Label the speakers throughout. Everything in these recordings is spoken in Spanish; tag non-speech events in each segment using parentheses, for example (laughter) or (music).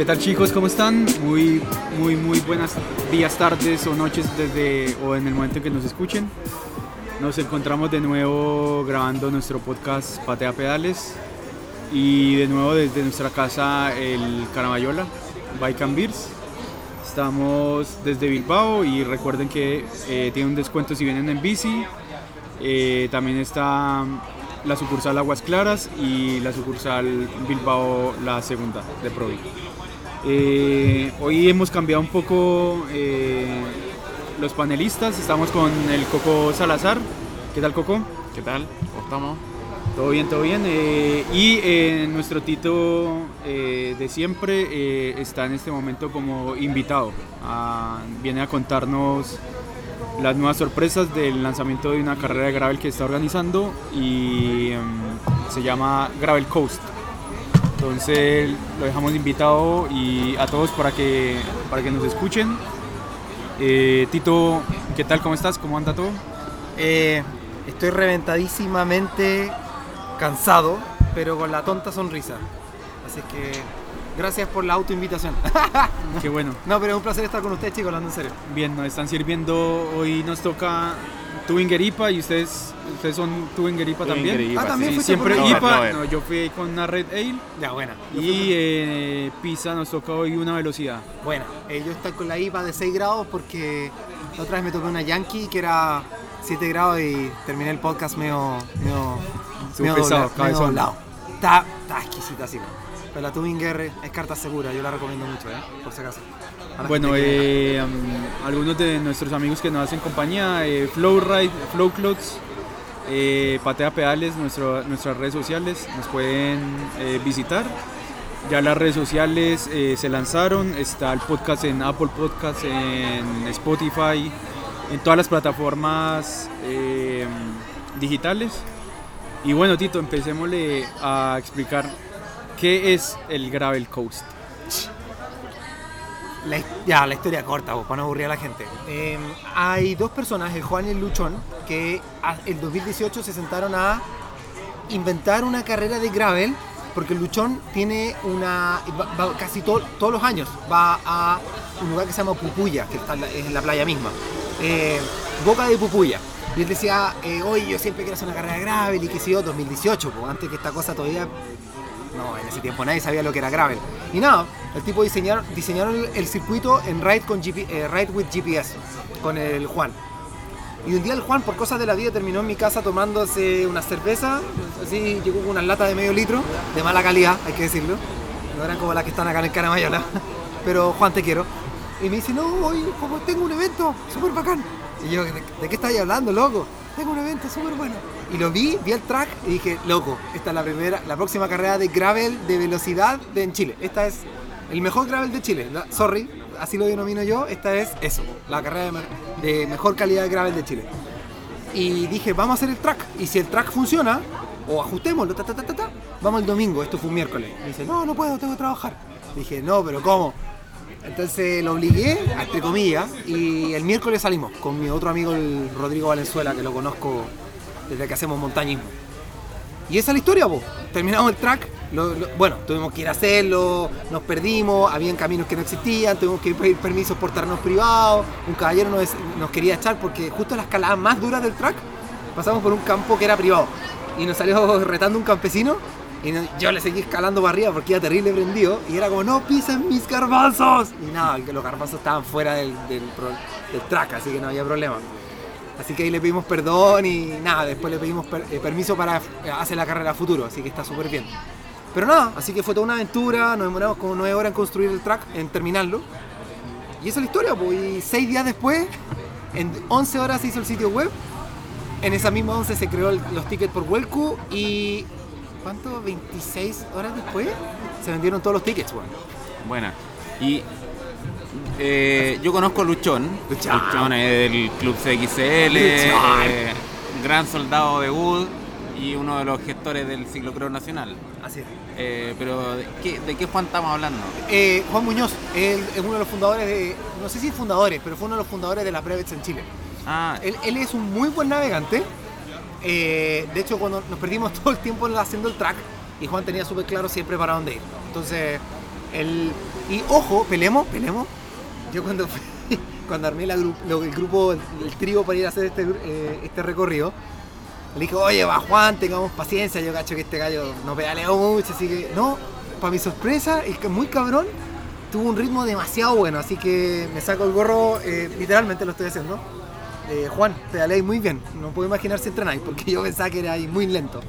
Speaker 1: ¿Qué tal chicos? ¿Cómo están? Muy, muy, muy buenas días, tardes o noches desde o en el momento en que nos escuchen. Nos encontramos de nuevo grabando nuestro podcast Patea Pedales y de nuevo desde nuestra casa el Caramayola, Bike and Beers. Estamos desde Bilbao y recuerden que eh, tienen un descuento si vienen en bici. Eh, también está la sucursal Aguas Claras y la sucursal Bilbao, la segunda de Provi. Eh, hoy hemos cambiado un poco eh, los panelistas, estamos con el Coco Salazar. ¿Qué tal Coco?
Speaker 2: ¿Qué tal? ¿Cómo estamos?
Speaker 1: Todo bien, todo bien. Eh, y nuestro Tito de siempre está en este momento como invitado. viene a contarnos las nuevas sorpresas del lanzamiento de una carrera de gravel que está organizando y em, se llama Gravel Coast. Entonces lo dejamos invitado y a todos para que, para que nos escuchen. Eh, Tito, ¿qué tal? ¿Cómo estás? ¿Cómo anda todo?
Speaker 3: Eh, estoy reventadísimamente cansado, pero con la tonta sonrisa. Así que gracias por la autoinvitación.
Speaker 1: Qué bueno. (laughs)
Speaker 3: No, pero es un placer estar con ustedes, chicos, hablando en serio.
Speaker 1: Bien, nos están sirviendo, hoy nos toca Tuvinger IPA y ustedes, ustedes son Tuvinger IPA también.
Speaker 3: ah, también
Speaker 1: sí, siempre IPA. No, yo fui con una Red Ale.
Speaker 3: Ya, buena.
Speaker 1: Y eh, Pisa nos toca hoy una velocidad.
Speaker 3: Buena. Eh, yo estoy con la IPA de 6 grados porque la otra vez me tocó una Yankee que era 7 grados y terminé el podcast medio. medio.
Speaker 1: medio pesado,
Speaker 3: doblado. Está, está exquisita, sí. Pero la Tuvinger es carta segura, yo la recomiendo mucho, ¿eh? por si acaso.
Speaker 1: Bueno, eh, um, algunos de nuestros amigos que nos hacen compañía, eh, Flowride, Flowclots, eh, Patea Pedales, nuestro, nuestras redes sociales, nos pueden visitar. Ya las redes sociales se lanzaron, está el podcast en Apple Podcasts, en Spotify, en todas las plataformas digitales. Y bueno, Tito, empecémosle a explicar qué es el Gravel Coast
Speaker 3: ya, la historia corta, para no aburrir a la gente. Em, hay dos personas, el Juan y el Luchón, que en 2018 se sentaron a inventar una carrera de gravel, porque el Luchón tiene una. casi todos los años va a un lugar que se llama Pupuya, que está en la, playa misma. Eh, Boca de Pupuya. Y él decía, eh, oye, yo siempre quiero hacer una carrera de gravel y que sé yo, 2018, pues, antes que esta cosa todavía no, en ese tiempo nadie sabía lo que era gravel. Y nada, el tipo diseñaron, diseñaron el, circuito en Ride, con eh, Ride with GPS, con el Juan. Y un día el Juan, por cosas de la vida, terminó en mi casa tomándose una cerveza, así llegó con unas latas de medio litro, de mala calidad, hay que decirlo. No eran como las que están acá en el Caramayola. (laughs) Pero Juan, te quiero. Y me dice, no, hoy tengo un evento súper bacán. Y yo, ¿de, ¿de qué estás hablando, loco? Tengo un evento súper bueno. Y lo vi, vi el track y dije, loco, esta es la primera, la próxima carrera de gravel de velocidad de en Chile. Esta es el mejor gravel de Chile. sorry, así lo denomino yo. Esta es eso, la carrera de, mejor calidad de gravel de Chile. Y dije, vamos a hacer el track. Y si el track funciona, o ajustémoslo, ta, ta, ta, vamos el domingo. Esto fue un miércoles. Dice, no, no puedo, tengo que trabajar. Dije, no, pero ¿cómo? Entonces lo obligué, entre comillas, y el miércoles salimos con mi otro amigo, Rodrigo Valenzuela, que lo conozco desde que hacemos montañismo. Y esa es la historia, vos. Terminamos el track, bueno, tuvimos que ir a hacerlo, nos perdimos, habían caminos que no existían, tuvimos que pedir permisos por terrenos privados, un caballero nos, nos quería echar porque justo en la escalada más dura del track pasamos por un campo que era privado y nos salió (laughs) retando un campesino y yo le seguí escalando para arriba porque iba terrible prendido. Y era como, no pisen mis garbanzos. Y nada, los garbanzos estaban fuera del, track, así que no había problema. Así que ahí le pedimos perdón y nada, después le pedimos eh, permiso para hacer la carrera futuro, así que está súper bien. Pero nada, así que fue toda una aventura, nos demoramos como nueve horas en construir el track, en terminarlo. Y esa es la historia, pues, y seis días después, en 11 horas se hizo el sitio web. En esa misma 11 se creó los tickets por Welcu y ¿cuánto? 26 horas después se vendieron todos los tickets, bueno.
Speaker 2: Buena. Y eh, yo conozco a Luchón. Luchón. es del Club CXL, eh, gran soldado de Wood y uno de los gestores del ciclocross nacional.
Speaker 3: Así es.
Speaker 2: Eh, pero, ¿de qué, ¿de qué, Juan estamos hablando?
Speaker 3: Juan Muñoz, él es uno de los fundadores de, no sé si fundadores, pero fue uno de los fundadores de la Brevets en Chile.
Speaker 2: Ah.
Speaker 3: Él, él es un muy buen navegante eh, de hecho, cuando nos perdimos (laughs) todo el tiempo haciendo el track, y Juan tenía súper claro siempre para dónde ir. Entonces, él Y ojo, pelemos, pelemos. Yo cuando (laughs) cuando armé el grupo, el, el trío para ir a hacer este, eh, este recorrido, le dije, oye, va Juan, tengamos paciencia, yo cacho que este gallo no pedaleó mucho, así que no, para mi sorpresa, el que muy cabrón tuvo un ritmo demasiado bueno, así que me saco el gorro, eh, literalmente lo estoy haciendo. Eh, Juan, pedaleáis muy bien, no puedo imaginar si entrenáis, porque yo pensaba que era ahí muy lento.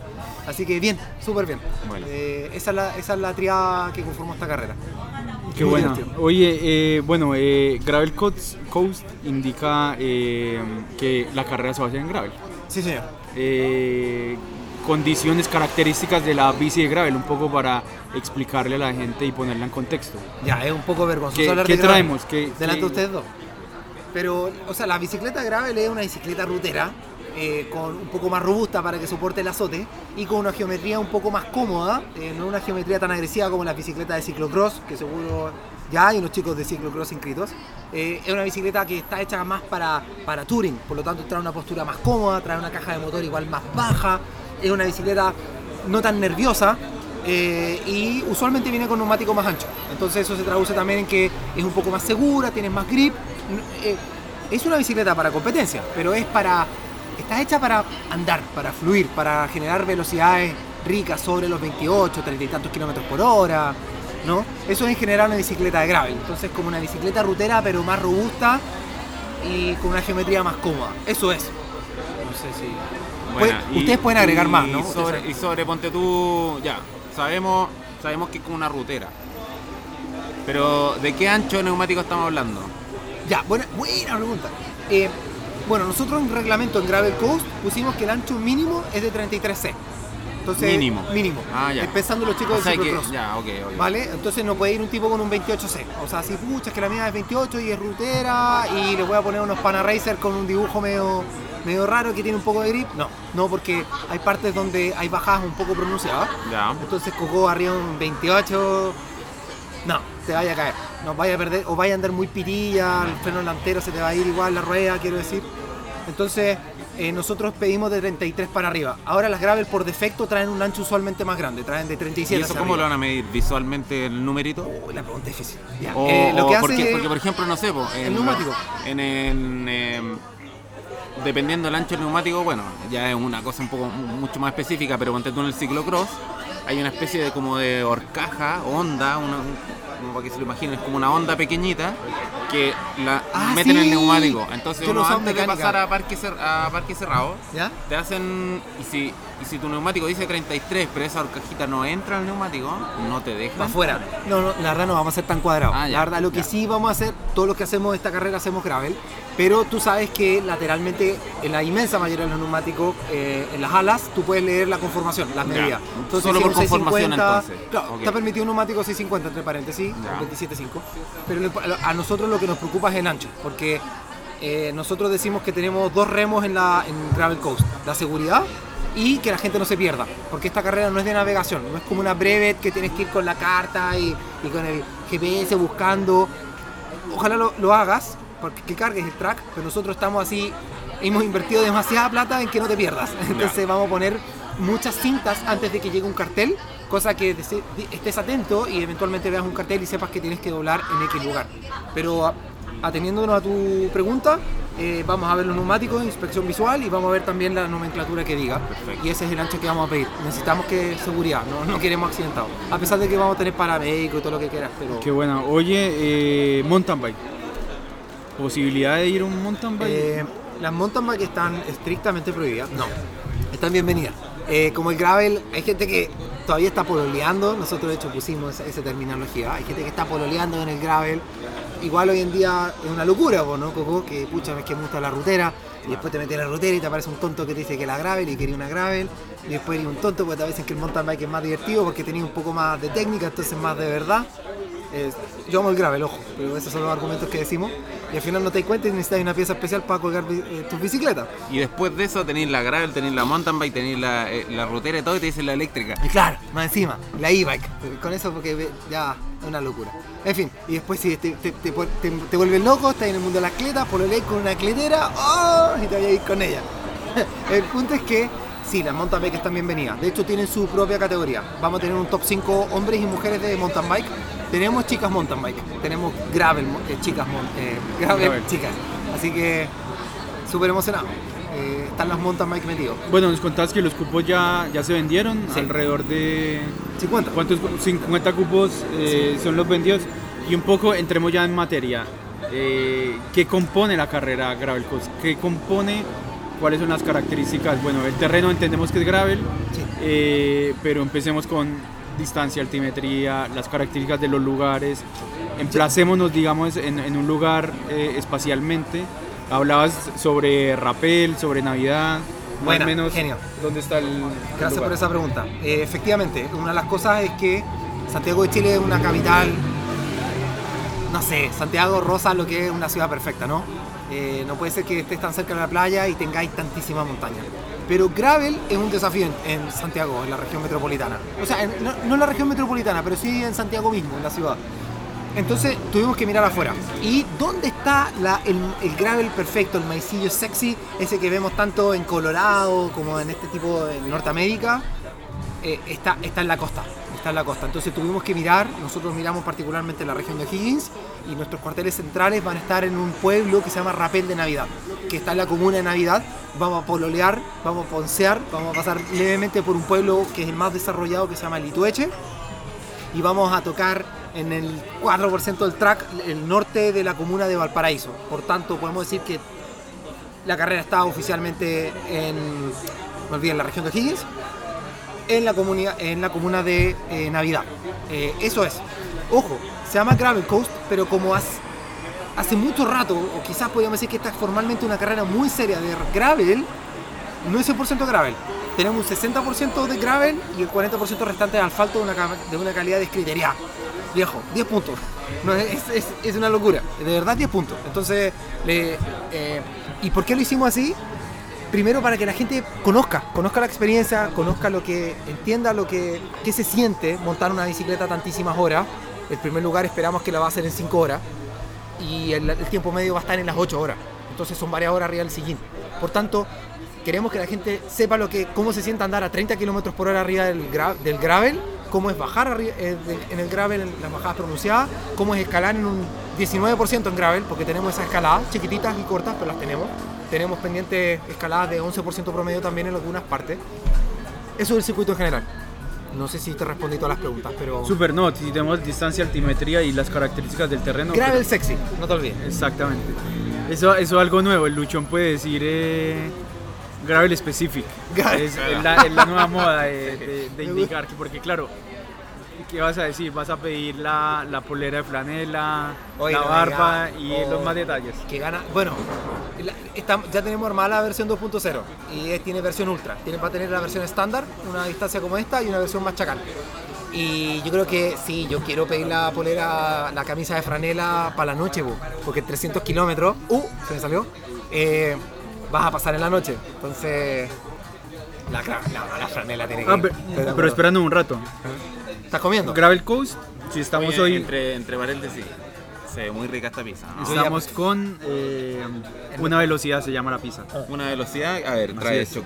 Speaker 3: Así que bien, súper bien.
Speaker 2: Bueno.
Speaker 3: Eh, esa, es la, esa es la triada que conformó esta carrera.
Speaker 1: Qué
Speaker 3: Muy
Speaker 1: bueno.
Speaker 3: divertido.
Speaker 1: Oye, eh, bueno, eh, Gravel Coast, Coast indica que la carrera se va a hacer en gravel.
Speaker 3: Sí, señor.
Speaker 1: Condiciones, características de la bici de gravel, un poco para explicarle a la gente y ponerla en contexto.
Speaker 3: Ya, es un poco vergonzoso
Speaker 1: ¿Qué,
Speaker 3: hablar
Speaker 1: qué
Speaker 3: de
Speaker 1: traemos? ¿Qué-
Speaker 3: delante de ustedes dos. Pero, o sea, la bicicleta gravel es una bicicleta rutera, eh, con un poco más robusta para que soporte el azote y con una geometría un poco más cómoda, eh, no una geometría tan agresiva como las bicicletas de ciclocross, que seguro ya hay unos chicos de ciclocross inscritos. Eh, es una bicicleta que está hecha más para, para touring, por lo tanto trae una postura más cómoda, trae una caja de motor igual más baja, es una bicicleta no tan nerviosa, eh, y usualmente viene con neumático más ancho. Entonces eso se traduce también en que es un poco más segura, tienes más grip. Eh, es una bicicleta para competencia, pero es para está hecha para andar, para fluir, para generar velocidades ricas sobre los 28, 30 y tantos kilómetros por hora. ¿no? Eso es en general una bicicleta de gravel. Entonces como una bicicleta rutera pero más robusta y con una geometría más cómoda. Eso es. No sé si... Ustedes pueden agregar más, ¿no?
Speaker 2: Y sobre, y sobre ponte tú, ya, sabemos, sabemos que es como una rutera. Pero, ¿de qué ancho de neumático estamos hablando?
Speaker 3: Ya, buena, buena pregunta. Eh, bueno, nosotros en reglamento en Gravel Coast pusimos que el ancho mínimo es de 33C. Entonces,
Speaker 2: Mínimo.
Speaker 3: Mínimo.
Speaker 2: Ah, ya.
Speaker 3: Pensando los chicos
Speaker 2: O
Speaker 3: de
Speaker 2: sea
Speaker 3: ciclocross.
Speaker 2: ya, ok, ok.
Speaker 3: ¿Vale? Entonces no puede ir un tipo con un 28C. O sea, si pucha, es que la mía es 28 y es rutera y le voy a poner unos Panaracer con un dibujo medio, medio raro que tiene un poco de grip. No, no, porque hay partes donde hay bajadas un poco pronunciadas.
Speaker 2: Ya.
Speaker 3: Entonces Coco arriba un 28. No, te vaya a caer. No vaya a perder. O vaya a andar muy pitilla, el freno delantero se te va a ir igual la rueda, quiero decir. Entonces, eh, nosotros pedimos de 33 para arriba. Ahora las gravel por defecto traen un ancho usualmente más grande, traen de 37
Speaker 2: ¿Y eso cómo lo van a medir visualmente el numerito?
Speaker 3: Uy, la pregunta es difícil. Ya,
Speaker 2: O,
Speaker 3: eh, lo
Speaker 2: o
Speaker 3: que hace
Speaker 2: porque,
Speaker 3: es-
Speaker 2: porque, por ejemplo, no sé, en,
Speaker 3: el neumático.
Speaker 2: En, en, em, dependiendo del ancho del neumático, bueno, ya es una cosa un poco mucho más específica, pero ponte tú en el ciclocross, hay una especie de como de horcaja, onda, una, un- como para que se lo imaginen, es como una onda pequeñita que la
Speaker 3: Ah,
Speaker 2: meten en el neumático. Entonces uno antes de pasar a parque, a parque cerrado,
Speaker 3: ¿Ya?
Speaker 2: te hacen, y si, y si tu neumático dice 33, pero esa horcajita no entra al neumático, no te.
Speaker 3: Para afuera. No, no, la verdad no vamos a ser tan cuadrados.
Speaker 2: Ah,
Speaker 3: la verdad, lo que
Speaker 2: ya.
Speaker 3: sí vamos a hacer, todo lo que hacemos esta carrera hacemos gravel, pero tú sabes que lateralmente, en la inmensa mayoría de los neumáticos, eh, en las alas, tú puedes leer la conformación, las medidas.
Speaker 2: Solo
Speaker 3: si
Speaker 2: por conformación,
Speaker 3: 650,
Speaker 2: entonces.
Speaker 3: Claro,
Speaker 2: Ok.
Speaker 3: está permitido un neumático 650 entre paréntesis,
Speaker 2: Ya.
Speaker 3: 27.5, pero a nosotros lo que nos preocupa es el ancho, porque eh, nosotros decimos que tenemos dos remos en la en Gravel Coast, la seguridad y que la gente no se pierda, porque esta carrera no es de navegación, no es como una brevet que tienes que ir con la carta y, y con el GPS buscando. Ojalá lo, lo hagas, porque que cargues el track, pero nosotros estamos así, hemos invertido demasiada plata en que no te pierdas. (laughs) Entonces vamos a poner muchas cintas antes de que llegue un cartel, cosa que estés atento y eventualmente veas un cartel y sepas que tienes que doblar en X lugar. Pero a- ateniéndonos a tu pregunta, eh, vamos a ver los neumáticos, inspección visual y vamos a ver también la nomenclatura que diga.
Speaker 2: Perfecto.
Speaker 3: Y ese es el ancho que vamos a pedir. Necesitamos que seguridad, no, no queremos accidentados. A pesar de que vamos a tener paramédico y todo lo que quieras, pero...
Speaker 1: Qué buena. Oye, eh, mountain bike. ¿Posibilidad de ir a un mountain bike?
Speaker 3: Eh, las mountain bike están estrictamente prohibidas. No. Están bienvenidas. Como el gravel, hay gente que todavía está pololeando. Nosotros, de hecho, pusimos esa, terminología. Hay gente que está pololeando en el gravel. Igual hoy en día es una locura, ¿no, Coco? Que pucha, ves que me gusta la rutera. Y después te metes en la rutera y te aparece un tonto que te dice que la gravel y quería una gravel. Y después eres un tonto porque te dicen que el mountain bike es más divertido porque tenía un poco más de técnica, entonces más de verdad. Yo amo el gravel, ojo, pero esos son los argumentos que decimos. Y al final no te das cuenta y necesitas una pieza especial para colgar eh, tus bicicletas.
Speaker 2: Y después de eso tenéis la gravel, tenéis la mountain bike, tenéis la, eh, la rutera y todo, y te dicen la eléctrica.
Speaker 3: Y claro, más encima, la e-bike. Con eso porque ya es una locura. En fin, y después si te, te, te, te- vuelves loco, estás en el mundo de las cletas, por lo con una cletera, ¡oh! y te voy a ir con ella. (laughs) El punto es que sí, las mountain bike están bienvenidas. De hecho, tienen su propia categoría. Vamos a tener un top 5 hombres y mujeres de mountain bike. Tenemos chicas mountain bike, tenemos gravel, eh, chicas, eh, gravel,
Speaker 1: Gravel.
Speaker 3: chicas. Así que súper emocionado. Eh, están las mountain bike metidos.
Speaker 1: Bueno, nos contabas que los cupos ya, ya se vendieron,
Speaker 3: Sí.
Speaker 1: alrededor de...
Speaker 3: 50.
Speaker 1: ¿Cuántos? cu- 50 cupos eh, son los vendidos. Y un poco entremos ya en materia. Eh, ¿Qué compone la carrera Gravel Coast? ¿Qué compone? ¿Cuáles son las características? Bueno, el terreno entendemos que es gravel,
Speaker 3: Sí.
Speaker 1: pero empecemos con distancia, altimetría, las características de los lugares. Emplacémonos, digamos, en, en un lugar eh, espacialmente. Hablabas sobre Rapel, sobre Navidad. Más
Speaker 3: Buena,
Speaker 1: o menos,
Speaker 3: genio.
Speaker 1: ¿dónde está el
Speaker 3: Gracias
Speaker 1: lugar?
Speaker 3: por esa pregunta. Eh, efectivamente, una de las cosas es que Santiago de Chile es una capital, no sé, Santiago rosa lo que es una ciudad perfecta, ¿no? Eh, no puede ser que estés tan cerca de la playa y tengáis tantísima montaña. Pero gravel es un desafío en, Santiago, en la región metropolitana. O sea, no, en la región metropolitana, pero sí en Santiago mismo, en la ciudad. Entonces tuvimos que mirar afuera. ¿Y dónde está el, el gravel perfecto, el maicillo sexy, ese que vemos tanto en Colorado como en este tipo de Norteamérica? Eh, está en la costa. Está en la costa. Entonces tuvimos que mirar, nosotros miramos particularmente la región de Higgins y nuestros cuarteles centrales van a estar en un pueblo que se llama Rapel de Navidad, que está en la comuna de Navidad. Vamos a pololear, vamos a poncear, vamos a pasar levemente por un pueblo que es el más desarrollado que se llama Litueche y vamos a tocar en el 4% del track el norte de la comuna de Valparaíso. Por tanto, podemos decir que la carrera está oficialmente en, en la región de Higgins, en la, comunidad, en la comuna de eh, Navidad. Eh, eso es. Ojo, se llama Gravel Coast, pero como hace, hace mucho rato, o quizás podríamos decir que esta es formalmente una carrera muy seria de gravel, no es 100% gravel. Tenemos un 60% de gravel y el 40% restante de asfalto de una, de una calidad. Viejo, 10 puntos. (laughs) No, es, es- una locura. De verdad 10 puntos. Entonces, eh, ¿y por qué lo hicimos así? Primero para que la gente conozca, conozca la experiencia, conozca lo que, entienda lo que, qué se siente montar una bicicleta tantísimas horas. El primer lugar esperamos que la va a hacer en 5 horas y el, tiempo medio va a estar en las 8 horas. Entonces son varias horas arriba del sillín. Por tanto, queremos que la gente sepa lo que, cómo se siente andar a 30 kilómetros por hora arriba del, gra- del gravel, cómo es bajar eh, en el gravel en las bajadas pronunciadas, cómo es escalar en un 19% en gravel, porque tenemos esas escaladas chiquititas y cortas, pero las tenemos. Tenemos pendientes escaladas de 11% promedio también en algunas partes. Eso es el circuito en general. No sé si te respondí todas las preguntas, pero...
Speaker 1: Super, no, si tenemos distancia, altimetría y las características del terreno.
Speaker 3: Gravel
Speaker 1: pero-
Speaker 3: sexy, no te olvides.
Speaker 1: Exactamente. Eso, eso es algo nuevo. El luchón puede decir eh, gravel specific.
Speaker 3: Gravel.
Speaker 1: Es, es la, es la nueva moda de, de- de indicar. que- Porque, claro, ¿qué vas a decir? Vas a pedir la, la polera de flanela,
Speaker 3: Oye,
Speaker 1: la
Speaker 3: no
Speaker 1: barba
Speaker 3: diga,
Speaker 1: y
Speaker 3: oh.
Speaker 1: los más detalles.
Speaker 3: que gana. Bueno, la- está- ya tenemos armada la versión 2.0 y tiene versión ultra. Tiene, va a tener la versión estándar, una distancia como esta y una versión más chacal. Y yo creo que sí, yo quiero pedir la polera, la camisa de franela para la noche, porque 300 kilómetros, uh, se me salió, eh, vas a pasar en la noche. Entonces, la, la, la franela tiene que
Speaker 1: Ah, pero, esperando un rato.
Speaker 3: ¿Estás comiendo?
Speaker 1: Gravel Coast, si estamos
Speaker 2: Oye,
Speaker 1: hoy,
Speaker 2: Entre, entre paréntesis, se ve muy rica esta pizza. ¿no?
Speaker 1: estamos con eh, una velocidad, se llama la pizza.
Speaker 2: Una velocidad, a ver,
Speaker 1: Así
Speaker 2: trae
Speaker 1: es.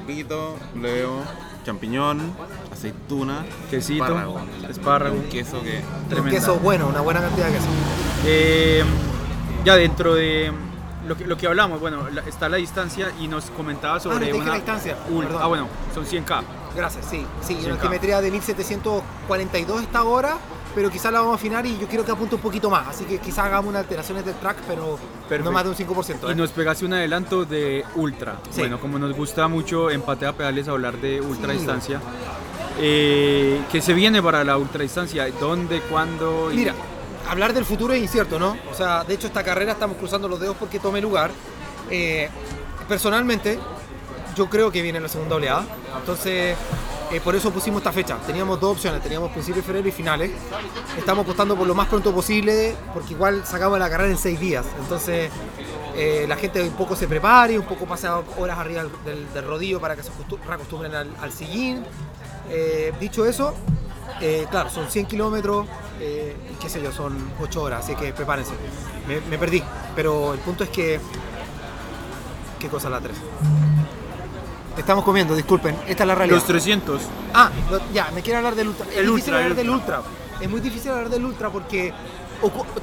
Speaker 2: luego champiñón, aceituna,
Speaker 1: Quesito,
Speaker 2: espárrago,
Speaker 1: espárrago.
Speaker 2: un queso que
Speaker 3: Un
Speaker 1: Tremenda.
Speaker 3: queso bueno, una buena cantidad de queso.
Speaker 1: Eh, ya dentro de lo que, lo que hablamos, bueno, la- está la distancia y nos comentaba sobre
Speaker 3: Ah, no te dije
Speaker 1: una
Speaker 3: la distancia, perdón.
Speaker 1: ah, bueno, son 100k.
Speaker 3: Gracias, sí. Sí, una altimetría de 1742 esta hora, pero quizás la vamos a afinar y yo quiero que apunte un poquito más. Así que quizás hagamos unas alteraciones del track, pero
Speaker 1: Perfecto.
Speaker 3: no más de un 5%.
Speaker 1: Y
Speaker 3: ¿eh?
Speaker 1: nos pegaste un adelanto de ultra.
Speaker 3: Sí.
Speaker 1: Bueno, como nos gusta mucho en Patea Pedales hablar de ultra
Speaker 3: Sí.
Speaker 1: distancia, eh, ¿qué se viene para la ultra distancia? ¿Dónde, cuándo? y-
Speaker 3: Mira, hablar del futuro es incierto, ¿no? O sea, de hecho esta carrera estamos cruzando los dedos porque tome lugar. Eh, personalmente, yo creo que viene la segunda oleada. Entonces, eh, por eso pusimos esta fecha. Teníamos dos opciones, teníamos principios de febrero y finales. Estamos apostando por lo más pronto posible, porque igual sacamos la carrera en seis días. Entonces, eh, la gente un poco se prepare, un poco pase horas arriba del, rodillo para que se acostu- reacostumbren al, al sillín. Eh, dicho eso, claro, son 100 kilómetros, qué sé yo, son 8 horas, así que prepárense. Me, me perdí, pero el punto es que... ¿Qué cosa la 3? Estamos comiendo, disculpen, esta es la realidad.
Speaker 1: Los 300.
Speaker 3: Ah, lo- ya, me quiere hablar del ultra. Es
Speaker 1: El
Speaker 3: difícil
Speaker 1: ultra,
Speaker 3: hablar
Speaker 1: el
Speaker 3: del ultra. es muy difícil hablar del Ultra porque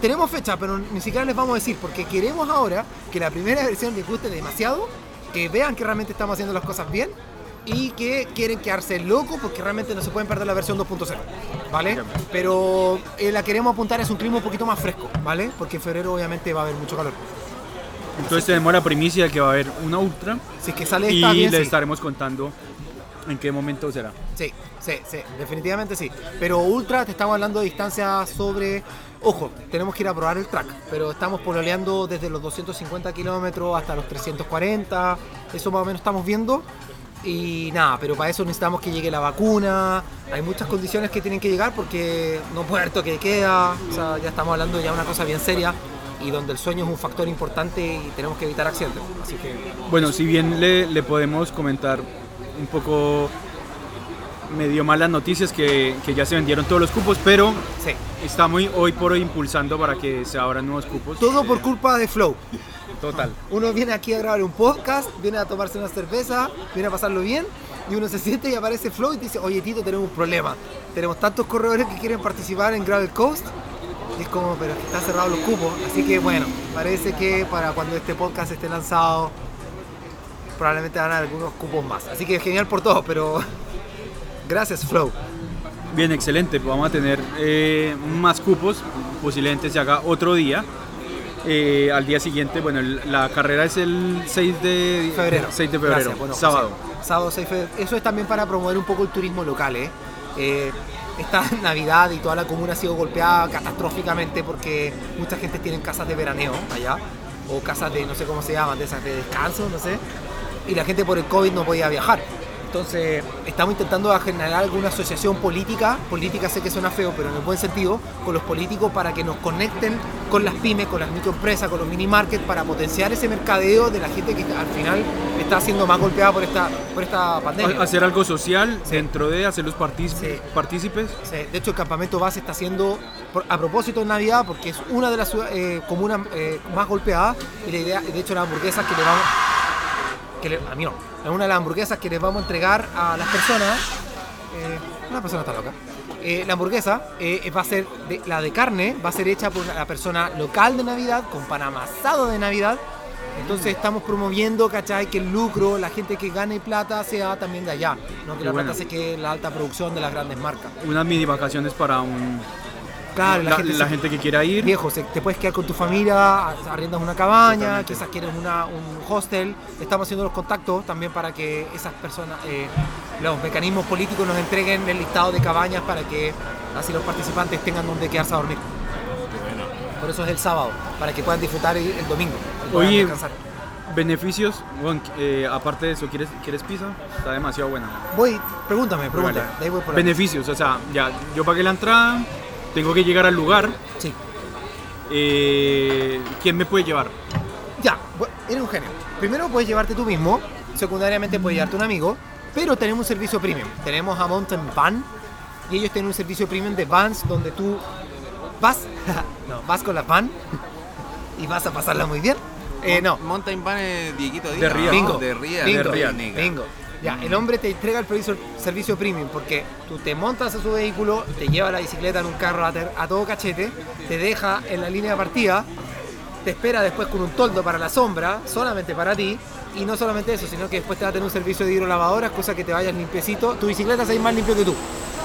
Speaker 3: tenemos fecha, pero ni siquiera les vamos a decir, porque queremos ahora que la primera versión les guste demasiado, que vean que realmente estamos haciendo las cosas bien y que quieren quedarse locos porque realmente no se pueden perder la versión 2.0, ¿vale? Pero eh, la queremos apuntar es un clima un poquito más fresco, ¿vale? Porque en febrero obviamente va a haber mucho calor.
Speaker 1: Entonces tenemos la primicia de que va a haber una ultra
Speaker 3: Si es que sale
Speaker 1: y
Speaker 3: bien,
Speaker 1: le
Speaker 3: sí.
Speaker 1: estaremos contando en qué momento será.
Speaker 3: Sí, sí, sí, definitivamente sí. Pero ultra, te estamos hablando de distancias sobre. Ojo, tenemos que ir a probar el track, pero estamos pololeando desde los 250 kilómetros hasta los 340. Eso más o menos estamos viendo. Y nada, pero para eso necesitamos que llegue la vacuna. Hay muchas condiciones que tienen que llegar porque no puede haber toque de queda. O sea, ya estamos hablando ya de una cosa bien seria y donde el sueño es un factor importante y tenemos que evitar accidentes. Así que
Speaker 1: Bueno, si bien le, le podemos comentar un poco medio malas noticias que, que ya se vendieron todos los cupos, pero
Speaker 3: sí.
Speaker 1: está muy hoy por hoy impulsando para que se abran nuevos cupos.
Speaker 3: Todo por culpa de Flow.
Speaker 1: Total.
Speaker 3: Uno viene aquí a grabar un podcast, viene a tomarse una cerveza, viene a pasarlo bien y uno se siente y aparece Flow y te dice, oye Tito, tenemos un problema. Tenemos tantos corredores que quieren participar en Gravel Coast. Es como, pero es que están cerrados los cupos. Así que bueno, parece que para cuando este podcast esté lanzado, probablemente van a haber algunos cupos más. Así que genial por todo, pero (laughs) gracias Flow.
Speaker 1: Bien, excelente. Pues Vamos a tener eh, más cupos. Posiblemente se haga otro día. Eh, al día siguiente, bueno, la carrera es el 6 de
Speaker 3: febrero.
Speaker 1: 6 de febrero,
Speaker 3: Gracias, bueno,
Speaker 1: sábado.
Speaker 3: José. Sábado 6 de febrero. Eso es también para promover un poco el turismo local, ¿eh? Eh, esta (laughs) Navidad y toda la comuna ha sido golpeada catastróficamente porque mucha gente tiene casas de veraneo allá, o casas de no sé cómo se llaman, de esas de descanso, no sé, y la gente por el COVID no podía viajar. Entonces, estamos intentando generar alguna asociación política, política sé que suena feo, pero en el buen sentido, con los políticos para que nos conecten con las pymes, con las microempresas, con los mini markets, para potenciar ese mercadeo de la gente que al final está siendo más golpeada por esta, por esta pandemia.
Speaker 1: Ha- Hacer algo social dentro de hacerlos partícipes.
Speaker 3: Sí.
Speaker 1: partícipes.
Speaker 3: Sí, de hecho, el campamento base está haciendo a propósito de Navidad porque es una de las eh, comunas eh, más golpeadas y la idea, de hecho, las hamburguesas que le vamos. Que le, a mí no, es una de las hamburguesas que les vamos a entregar a las personas. eh, una persona está loca. Eh, la hamburguesa eh, va a ser de- la de carne, va a ser hecha por la persona local de Navidad con pan amasado de Navidad. Entonces estamos promoviendo, ¿cachai? Que el lucro, la gente que gane plata sea también de allá, no que
Speaker 1: Qué
Speaker 3: la
Speaker 1: bueno.
Speaker 3: plata se quede en la alta producción de las grandes marcas.
Speaker 1: Unas mini vacaciones para un,
Speaker 3: Claro,
Speaker 1: la,
Speaker 3: gente,
Speaker 1: la
Speaker 3: se-
Speaker 1: gente que quiera ir.
Speaker 3: Viejo, te puedes quedar con tu familia, arriendas una cabaña, quizás quieres una, un hostel. Estamos haciendo los contactos también para que esas personas, eh, los mecanismos políticos nos entreguen el listado de cabañas para que así los participantes tengan donde quedarse a dormir. Por eso es el sábado, para que puedan disfrutar el, domingo.
Speaker 1: Oye,
Speaker 3: descansar.
Speaker 1: Beneficios, bueno, eh, aparte de eso, ¿quieres, ¿quieres pizza? Está demasiado buena.
Speaker 3: Voy, pregúntame, pregúntame.
Speaker 1: Vale.
Speaker 3: de ahí voy por ahí.
Speaker 1: Beneficios, o sea, ya, yo pagué la entrada, tengo que llegar al lugar.
Speaker 3: Sí.
Speaker 1: eh, ¿Quién me puede llevar?
Speaker 3: Ya, eres un genio. Primero puedes llevarte tú mismo, secundariamente puedes llevarte un amigo, pero tenemos un servicio premium. Tenemos a Mountain Van y ellos tienen un servicio premium de vans donde tú vas, (laughs) no, vas con la van y vas a pasarla muy bien. Eh, no,
Speaker 2: Mountain Van es Dieguito Díaz.
Speaker 1: De Ría.
Speaker 2: ¿no?
Speaker 3: Bingo.
Speaker 2: De Ría.
Speaker 3: Bingo.
Speaker 2: de
Speaker 1: Ría.
Speaker 2: Ría.
Speaker 3: Bingo. Ya, el hombre te entrega el servicio, premium porque tú te montas a su vehículo, te lleva la bicicleta en un carro a, todo cachete, te deja en la línea de partida, te espera después con un toldo para la sombra, solamente para ti, y no solamente eso, sino que después te va a tener un servicio de hidrolavadoras, cosa que te vayas limpiecito, tu bicicleta se más limpio que tú,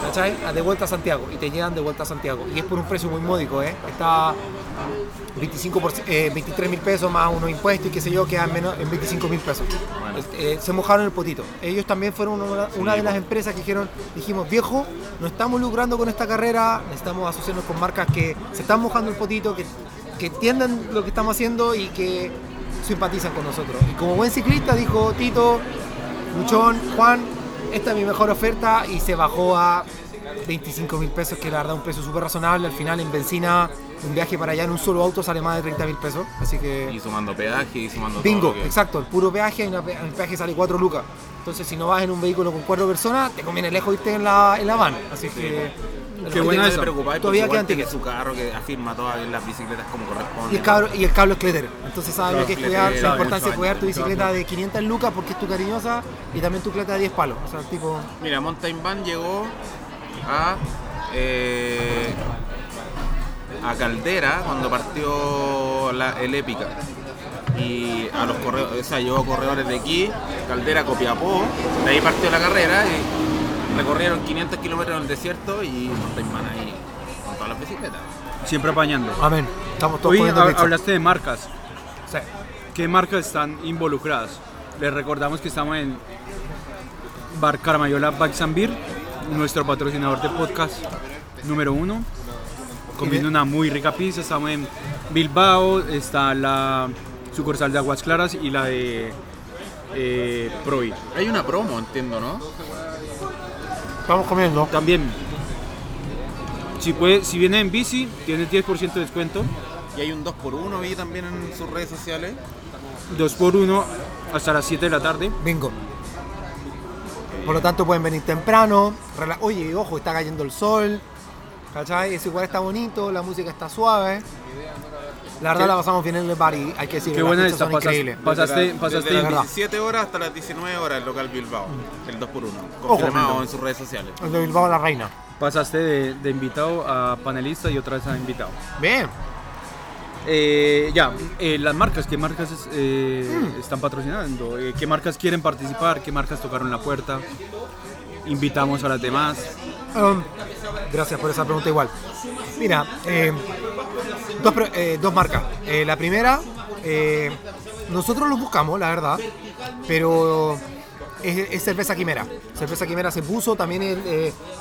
Speaker 3: ¿cachai? A- De vuelta a Santiago, y te llevan de vuelta a Santiago, y es por un precio muy módico, ¿eh? Está 25 por, eh, 23 mil pesos más unos impuestos y qué sé yo, quedan menos en 25 mil pesos. Eh, se mojaron el potito. Ellos también fueron una, una de las empresas que dijeron, dijimos, viejo, no estamos lucrando con esta carrera, necesitamos asociarnos con marcas que se están mojando el potito, que, que entiendan lo que estamos haciendo y que simpatizan con nosotros. Y como buen ciclista dijo Tito, Luchón, Juan, esta es mi mejor oferta y se bajó a 25 mil pesos, que la verdad un precio súper razonable. Al final en benzina, un viaje para allá en un solo auto sale más de 30 mil pesos. Así que...
Speaker 2: Y sumando peaje y sumando
Speaker 3: Bingo,
Speaker 2: todo.
Speaker 3: exacto, el puro peaje, el peaje sale 4 lucas. Entonces, si no vas en un vehículo con cuatro personas, te conviene lejos irte en la, en la van. Así que.
Speaker 1: Qué buena
Speaker 2: no
Speaker 1: esa.
Speaker 2: te preocupáis,
Speaker 3: Todavía quedan
Speaker 2: tiene
Speaker 3: tickets.
Speaker 2: su carro que afirma todas las bicicletas como corresponde.
Speaker 3: Y el, cabro, y el cable es cletero. Entonces, sabes lo que es cuidar, la importancia de cuidar tu bicicleta de 500 lucas porque es tu cariñosa y también tu cleta de 10 palos. O sea, tipo.
Speaker 2: Mira, Mountain Van llegó a eh, a Caldera cuando partió la- el Épica. Y a los corredores, o sea, llevó corredores de aquí, Caldera, Copiapó, de ahí partió la carrera y recorrieron 500 kilómetros en el desierto y Montañman ahí con todas las bicicletas.
Speaker 1: Siempre apañando.
Speaker 3: Amén. Estamos todos
Speaker 1: Hoy hab- hablaste de marcas.
Speaker 3: Sí.
Speaker 1: ¿Qué marcas están involucradas? Les recordamos que estamos en Bar Carmayola Bikes and Beer, nuestro patrocinador de podcast número uno. Comiendo una muy rica pizza. Estamos en Bilbao, está la sucursal de Aguas Claras y la de eh, Provi.
Speaker 2: Hay una promo, entiendo, ¿no?
Speaker 3: Estamos comiendo.
Speaker 1: También, si, puede, si viene en bici, tiene 10% de descuento.
Speaker 2: Y hay un 2x1, vi también en sus redes sociales.
Speaker 1: 2 por 1 hasta las 7 de la tarde.
Speaker 3: Bingo. Por lo tanto pueden venir temprano. Oye, ojo, está cayendo el sol. ¿Cachai? Ese igual está bonito, la música está suave. La verdad
Speaker 1: Qué-
Speaker 3: la pasamos bien en el bar y hay que decir
Speaker 1: Qué buena esta,
Speaker 3: son
Speaker 1: pasas-
Speaker 3: increíbles.
Speaker 1: Pasaste-
Speaker 2: Desde la-
Speaker 1: pasaste-
Speaker 2: desde las
Speaker 3: verdad.
Speaker 2: 17 horas hasta las 19 horas el local Bilbao, el 2x1.
Speaker 3: Ojo.
Speaker 2: Confirmado en sus redes sociales.
Speaker 3: El de Bilbao la reina.
Speaker 1: Pasaste de, de invitado a panelista y otra vez a invitado.
Speaker 3: Bien.
Speaker 1: Eh, ya, eh, las marcas, ¿qué marcas eh, están patrocinando? Eh, ¿Qué marcas quieren participar? ¿Qué marcas tocaron la puerta? Invitamos a las demás.
Speaker 3: Um, gracias por esa pregunta igual. Mira, eh, eh, dos marcas. Eh, la primera, eh, nosotros los buscamos, la verdad, pero es, Cerveza Quimera. Cerveza Quimera se puso, también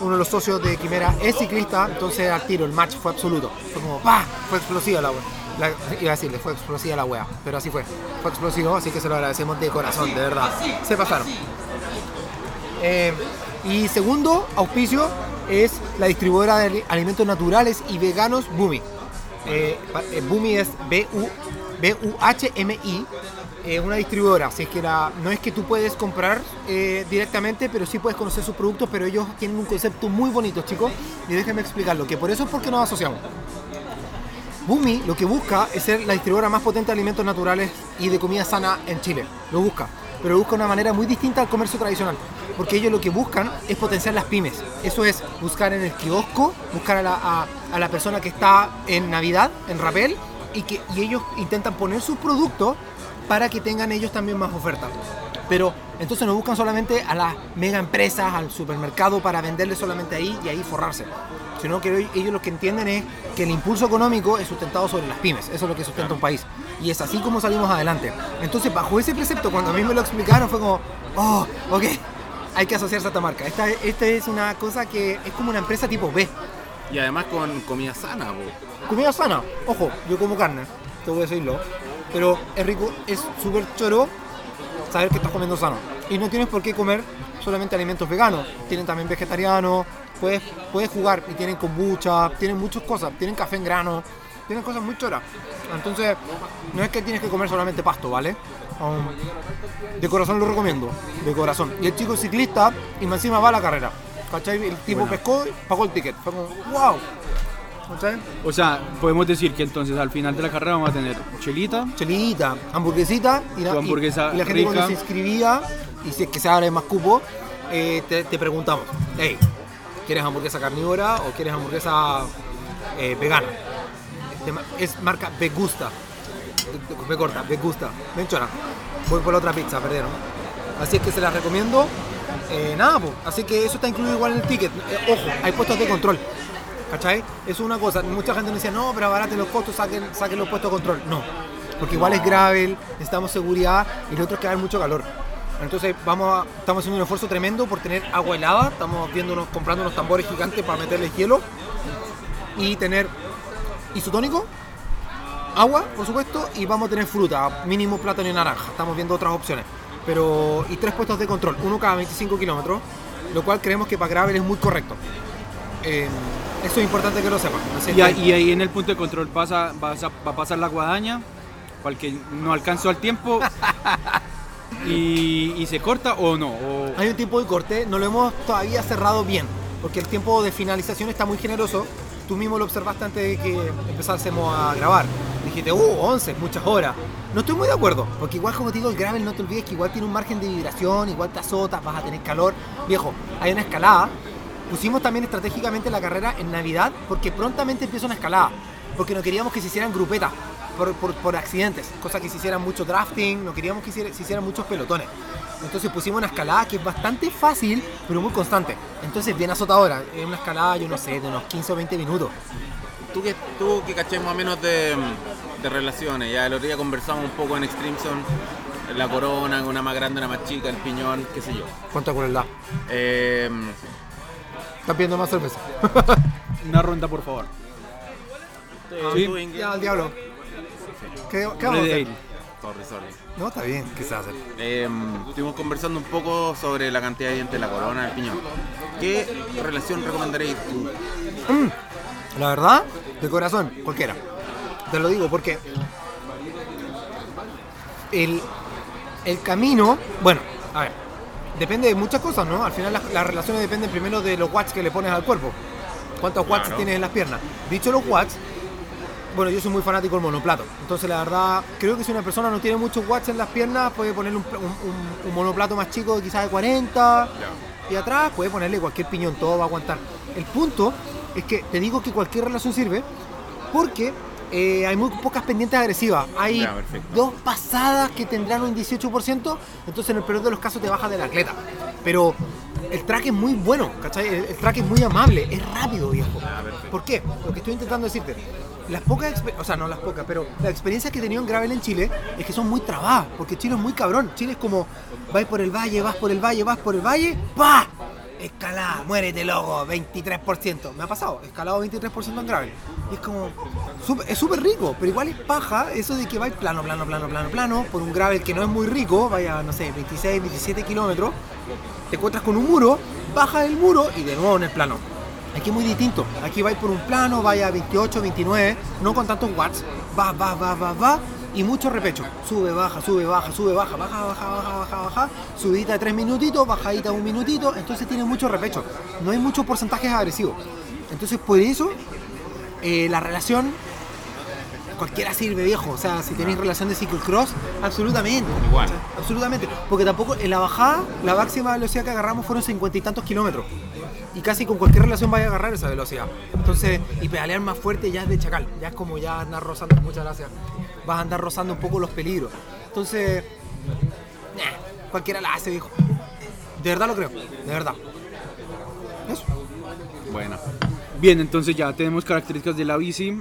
Speaker 3: uno de los socios de Quimera es ciclista, entonces al tiro el match fue absoluto. Fue como, ¡pah! Fue explosiva la wea. La- iba a decirle, fue explosiva la wea, pero así fue. Fue explosivo, así que se lo agradecemos de corazón, de verdad. Se pasaron. Y segundo auspicio es la distribuidora de ali- alimentos naturales y veganos Bumi. Eh, eh, Bumi es B-U- B-U-H-M-I. eh, una distribuidora, así que no es que tú puedes comprar eh, directamente, pero sí puedes conocer sus productos, pero ellos tienen un concepto muy bonito, chicos, y déjenme explicarlo, que por eso es porque nos asociamos. Bumi lo que busca es ser la distribuidora más potente de alimentos naturales y de comida sana en Chile. Lo busca. Pero busca una manera muy distinta al comercio tradicional. Porque ellos lo que buscan es potenciar las pymes. Eso es buscar en el kiosco, buscar a la, a- la persona que está en Navidad, en Rapel, y, que, y ellos intentan poner sus productos para que tengan ellos también más oferta. Pero entonces no buscan solamente a las mega empresas, al supermercado para venderle solamente ahí y ahí forrarse. Sino que ellos lo que entienden es que el impulso económico es sustentado sobre las pymes. Eso es lo que sustenta un país. Y es así como salimos adelante. Entonces, bajo ese precepto, cuando a mí me lo explicaron, fue como, oh, ok, (laughs) hay que asociarse a esta marca. Esta, esta es una cosa que es como una empresa tipo B.
Speaker 2: Y además con comida sana, po.
Speaker 3: Comida sana. Ojo, yo como carne, te voy a decirlo. Pero es rico, es súper choro saber que estás comiendo sano. Y no tienes por qué comer solamente alimentos veganos. Tienen también vegetarianos, puedes, puedes jugar y tienen kombucha, tienen muchas cosas, tienen café en grano, tienen cosas muy choras. Entonces, no es que tienes que comer solamente pasto, ¿vale? Um, de corazón lo recomiendo, de corazón. Y el chico es ciclista y más encima va a la carrera. ¿Cachai? El tipo pescó y pagó el ticket. Fue como, wow. ¿Cachai?
Speaker 1: O sea, podemos decir que entonces al final de la carrera vamos a tener chelita,
Speaker 3: chelita, hamburguesita y la, y- la gente
Speaker 1: rica.
Speaker 3: cuando se inscribía y si es que se abre más cupo, eh, te, te preguntamos, hey, ¿quieres hamburguesa carnívora o quieres hamburguesa eh, vegana? Es marca Vegusta. Me corta, Vegusta. Ven chora. Voy por la otra pizza, perdieron. Así es que se las recomiendo. Eh, nada. Así que eso está incluido igual en el ticket. Eh, ojo, hay puestos de control. ¿Cachai? Eso es una cosa. Mucha gente nos decía, no, pero abaraten los costos, saquen, saquen los puestos de control. No. Porque igual es gravel, necesitamos seguridad y lo otro que hay mucho calor. Entonces vamos a- estamos haciendo un esfuerzo tremendo por tener agua helada. Estamos viéndonos, comprando unos tambores gigantes para meterle hielo. Y tener isotónico, agua, por supuesto, y vamos a tener fruta, mínimo plátano y naranja. Estamos viendo otras opciones. Pero, y tres puestos de control, uno cada 25 kilómetros, lo cual creemos que para gravel es muy correcto. Eh, eso es importante que lo sepan.
Speaker 1: Y, ahí-
Speaker 3: que-
Speaker 1: y ahí en el punto de control pasa, vas a- va a pasar la guadaña, para el que no alcanzó al tiempo, (laughs) y, y se corta o no. o-
Speaker 3: Hay un tiempo de corte, no lo hemos todavía cerrado bien, porque el tiempo de finalización está muy generoso. Tú mismo lo observaste antes de que empezásemos a grabar. Dijiste, uh, 11, muchas horas. No estoy muy de acuerdo, porque igual como te digo, el gravel no te olvides que igual tiene un margen de vibración, igual te azotas, vas a tener calor. Viejo, hay una escalada pusimos también estratégicamente la carrera en Navidad porque prontamente empieza una escalada. Porque no queríamos que se hicieran grupetas por, por- por accidentes, cosa que se hicieran mucho drafting, no queríamos que hiciera- se hicieran muchos pelotones. Entonces pusimos una escalada que es bastante fácil, pero muy constante. Entonces bien azotadora. Es una escalada, yo no sé, de unos 15 o 20 minutos.
Speaker 2: Tú que, tú que caché más o menos de, de relaciones, ya el otro día conversamos un poco en Extreme Zone, la corona, una más grande, una más chica, el piñón, qué sé yo.
Speaker 3: ¿Cuánto crueldad?
Speaker 2: Eh,
Speaker 3: ¿Estás pidiendo más cerveza? (laughs)
Speaker 1: Una ronda, por favor. Sí.
Speaker 3: Ya, al diablo. ¿Qué, qué vamos a hacer?
Speaker 1: Ale.
Speaker 2: Sorry, sorry.
Speaker 3: No, está bien. ¿Qué se va a hacer?
Speaker 2: Eh, estuvimos conversando un poco sobre la cantidad de dientes de la corona, del piñón. ¿Qué relación recomendaréis tú?
Speaker 3: La verdad, de corazón, cualquiera. Te lo digo porque el, el camino, bueno, a ver, depende de muchas cosas, ¿no? Al final las, las relaciones dependen primero de los watts que le pones al cuerpo. ¿Cuántos watts
Speaker 2: Claro.
Speaker 3: tienes en las piernas? Dicho los watts, bueno, yo soy muy fanático del monoplato. Entonces, la verdad, creo que si una persona no tiene muchos watts en las piernas, puede ponerle un, pl- un- un- un monoplato más chico, quizás de 40. Y atrás puede ponerle cualquier piñón, todo va a aguantar. El punto es que te digo que cualquier relación sirve porque eh, hay muy pocas pendientes agresivas. Hay dos pasadas que tendrán un 18%, entonces en el peor de los casos te baja del atleta. Pero el track es muy bueno, ¿cachai? El, el track es muy amable, es rápido, viejo.
Speaker 2: perfecto.
Speaker 3: ¿Por qué? Lo que estoy intentando decirte. Las pocas, o sea, no las pocas, pero las experiencias que he tenido en gravel en Chile es que son muy trabadas, porque Chile es muy cabrón. Chile es como, vas por el valle, vas por el valle, vas por el valle, ¡pa! Escalada, muérete loco, 23%. Me ha pasado, escalado 23% en gravel. Y es como, es súper rico, pero igual es paja eso de que vais plano, plano, plano, plano, plano, por un gravel que no es muy rico, vaya, no sé, 26, 27 kilómetros, te encuentras con un muro, bajas el muro y de nuevo en el plano. Aquí es muy distinto. Aquí vais por un plano, vaya a 28, 29, no con tantos watts. Va, va, va, va, va. Y mucho repecho. Sube, baja, sube, baja, sube, baja, baja, baja, baja, baja, baja. Subidita de 3 minutitos, bajadita un minutito. Entonces tiene mucho repecho. No hay muchos porcentajes agresivos. Entonces por eso eh, la relación cualquiera sirve viejo. O sea, si tenéis relación de cyclocross, absolutamente.
Speaker 2: Igual.
Speaker 3: O sea, absolutamente. Porque tampoco en la bajada, la máxima velocidad que agarramos fueron cincuenta y tantos kilómetros. Y casi con cualquier relación vaya a agarrar esa velocidad. Entonces, y pedalear más fuerte ya es de chacal. Ya es como ya andar rozando, muchas gracias. Vas a andar rozando un poco los peligros. Entonces, nah, cualquiera la hace, viejo. De verdad lo creo, de verdad. Eso.
Speaker 2: Bueno,
Speaker 1: Bien, entonces ya tenemos características de la bici,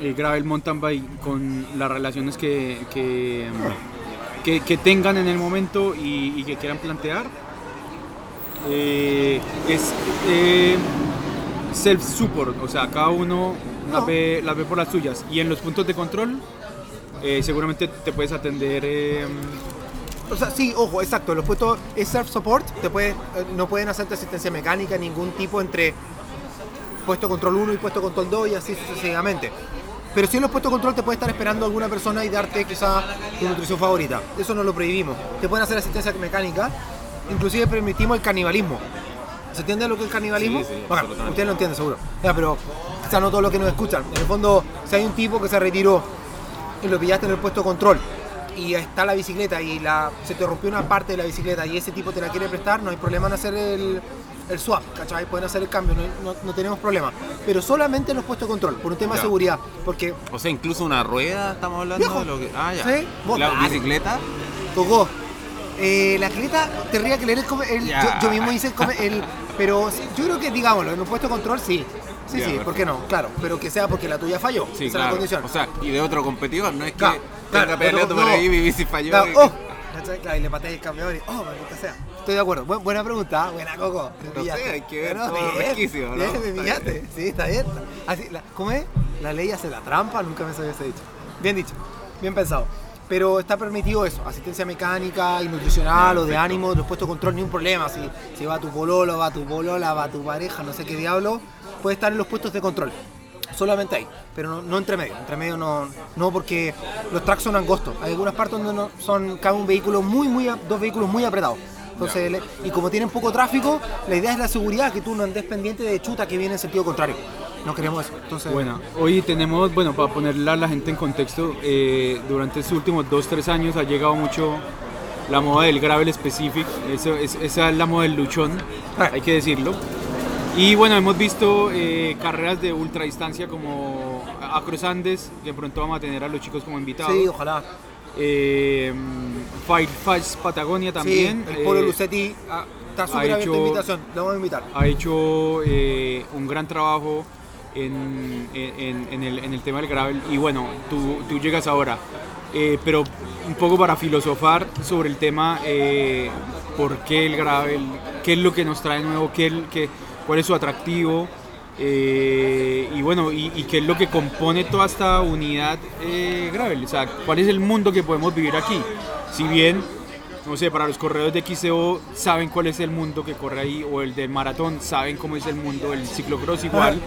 Speaker 1: el gravel mountain bike con las relaciones que, que, que- que tengan en el momento y, y que quieran plantear. Eh, es eh, self-support, o sea, cada uno las ve, las ve por las suyas. Y en los puntos de control, eh, seguramente te puedes atender. eh,
Speaker 3: O sea, sí, ojo, exacto. Los puestos es self-support, te puede, eh, no pueden hacerte asistencia mecánica, ningún tipo entre puesto control 1 y puesto control 2 y así sucesivamente. Pero si en los puestos control te puede estar esperando alguna persona y darte quizá tu nutrición favorita. Eso no lo prohibimos. Te pueden hacer asistencia mecánica. Inclusive permitimos el canibalismo. ¿Se entiende lo que es el canibalismo?
Speaker 2: Sí, sí,
Speaker 3: Bueno,
Speaker 2: absolutamente.
Speaker 3: ustedes lo entienden seguro. Ya, pero quizá no todos los que nos escuchan. En el fondo, si hay un tipo que se retiró y lo pillaste en el puesto control y está la bicicleta y la, se te rompió una parte de la bicicleta y ese tipo te la quiere prestar, no hay problema en hacer el, el swap, ¿cachai? Pueden hacer el cambio, no, no- no tenemos problema. Pero solamente en los puestos de control, por un tema de seguridad, porque
Speaker 2: o sea, incluso una rueda, estamos hablando
Speaker 3: Viejo.
Speaker 2: de lo que. Ah, ya.
Speaker 3: Sí,
Speaker 2: La
Speaker 3: dale.
Speaker 2: bicicleta.
Speaker 3: tocó. Eh, la atleta tendría que leer el, el- yo, yo mismo hice el, el- pero yo creo que digámoslo en un puesto de control sí sí
Speaker 2: Ya,
Speaker 3: sí ¿por qué no? claro pero que sea porque la tuya falló
Speaker 2: Sí,
Speaker 3: esa es
Speaker 2: claro.
Speaker 3: la condición
Speaker 2: O sea, y de otro competidor, no es que
Speaker 3: Claro,
Speaker 2: tenga peleando por
Speaker 3: no.
Speaker 2: ahí mi bici falló.
Speaker 3: Claro,
Speaker 2: y-
Speaker 3: ¡oh! ¿Cachai? Claro, y le pateé el campeón y ¡oh, maldita sea! Estoy de acuerdo. Bu- buena pregunta, buena Coco.
Speaker 2: No sé, hay que ver todo
Speaker 3: bien,
Speaker 2: resquicio, ¿no?
Speaker 3: bien, me
Speaker 2: Está
Speaker 3: pillaste. Sí, está bien. Así, la- ¿Cómo es? La ley hace la trampa, nunca me sabía ese dicho. Bien dicho, bien pensado. Pero está permitido eso, asistencia mecánica y nutricional o de ánimo, los puestos de control, ni un problema. Si, si va tu pololo, va tu polola, va tu pareja, no sé qué diablo, puede estar en los puestos de control. Solamente ahí, pero no, no entre medio. Entre medio no, no porque los tracks son angostos. Hay algunas partes donde no, son cabe un vehículo muy, muy, dos vehículos muy apretados. Entonces, le- y como tienen poco tráfico, la idea es la seguridad, que tú no andes pendiente de chuta que viene en sentido contrario. No queremos eso. Entonces,
Speaker 1: Bueno, hoy tenemos, bueno, para ponerla a la gente en contexto, eh, durante estos últimos 2-3 años ha llegado mucho la moda del gravel specific, eso, es- esa es la moda del luchón, hay que decirlo. Y bueno, hemos visto eh, carreras de ultra distancia como Across Andes, que pronto vamos a tener a los chicos como invitados.
Speaker 3: Sí, ojalá.
Speaker 1: Eh, Patagonia también.
Speaker 3: Sí, el Polo
Speaker 1: eh,
Speaker 3: Lucetti ah, está súper
Speaker 1: hecho-
Speaker 3: la invitación. Lo vamos a invitar.
Speaker 1: ha hecho eh, un gran trabajo en, en- en el, en el tema del gravel y bueno, tú, tú llegas ahora, Eh, pero un poco para filosofar sobre el tema, por qué el gravel, qué es lo que nos trae nuevo, qué, qué- cuál es su atractivo. eh, y bueno, y, y qué es lo que compone toda esta unidad eh, gravel, o sea, cuál es el mundo que podemos vivir aquí. Si bien no sé, para los corredores de XCO saben cuál es el mundo que corre ahí, o el del maratón saben cómo es el mundo, el ciclocross igual,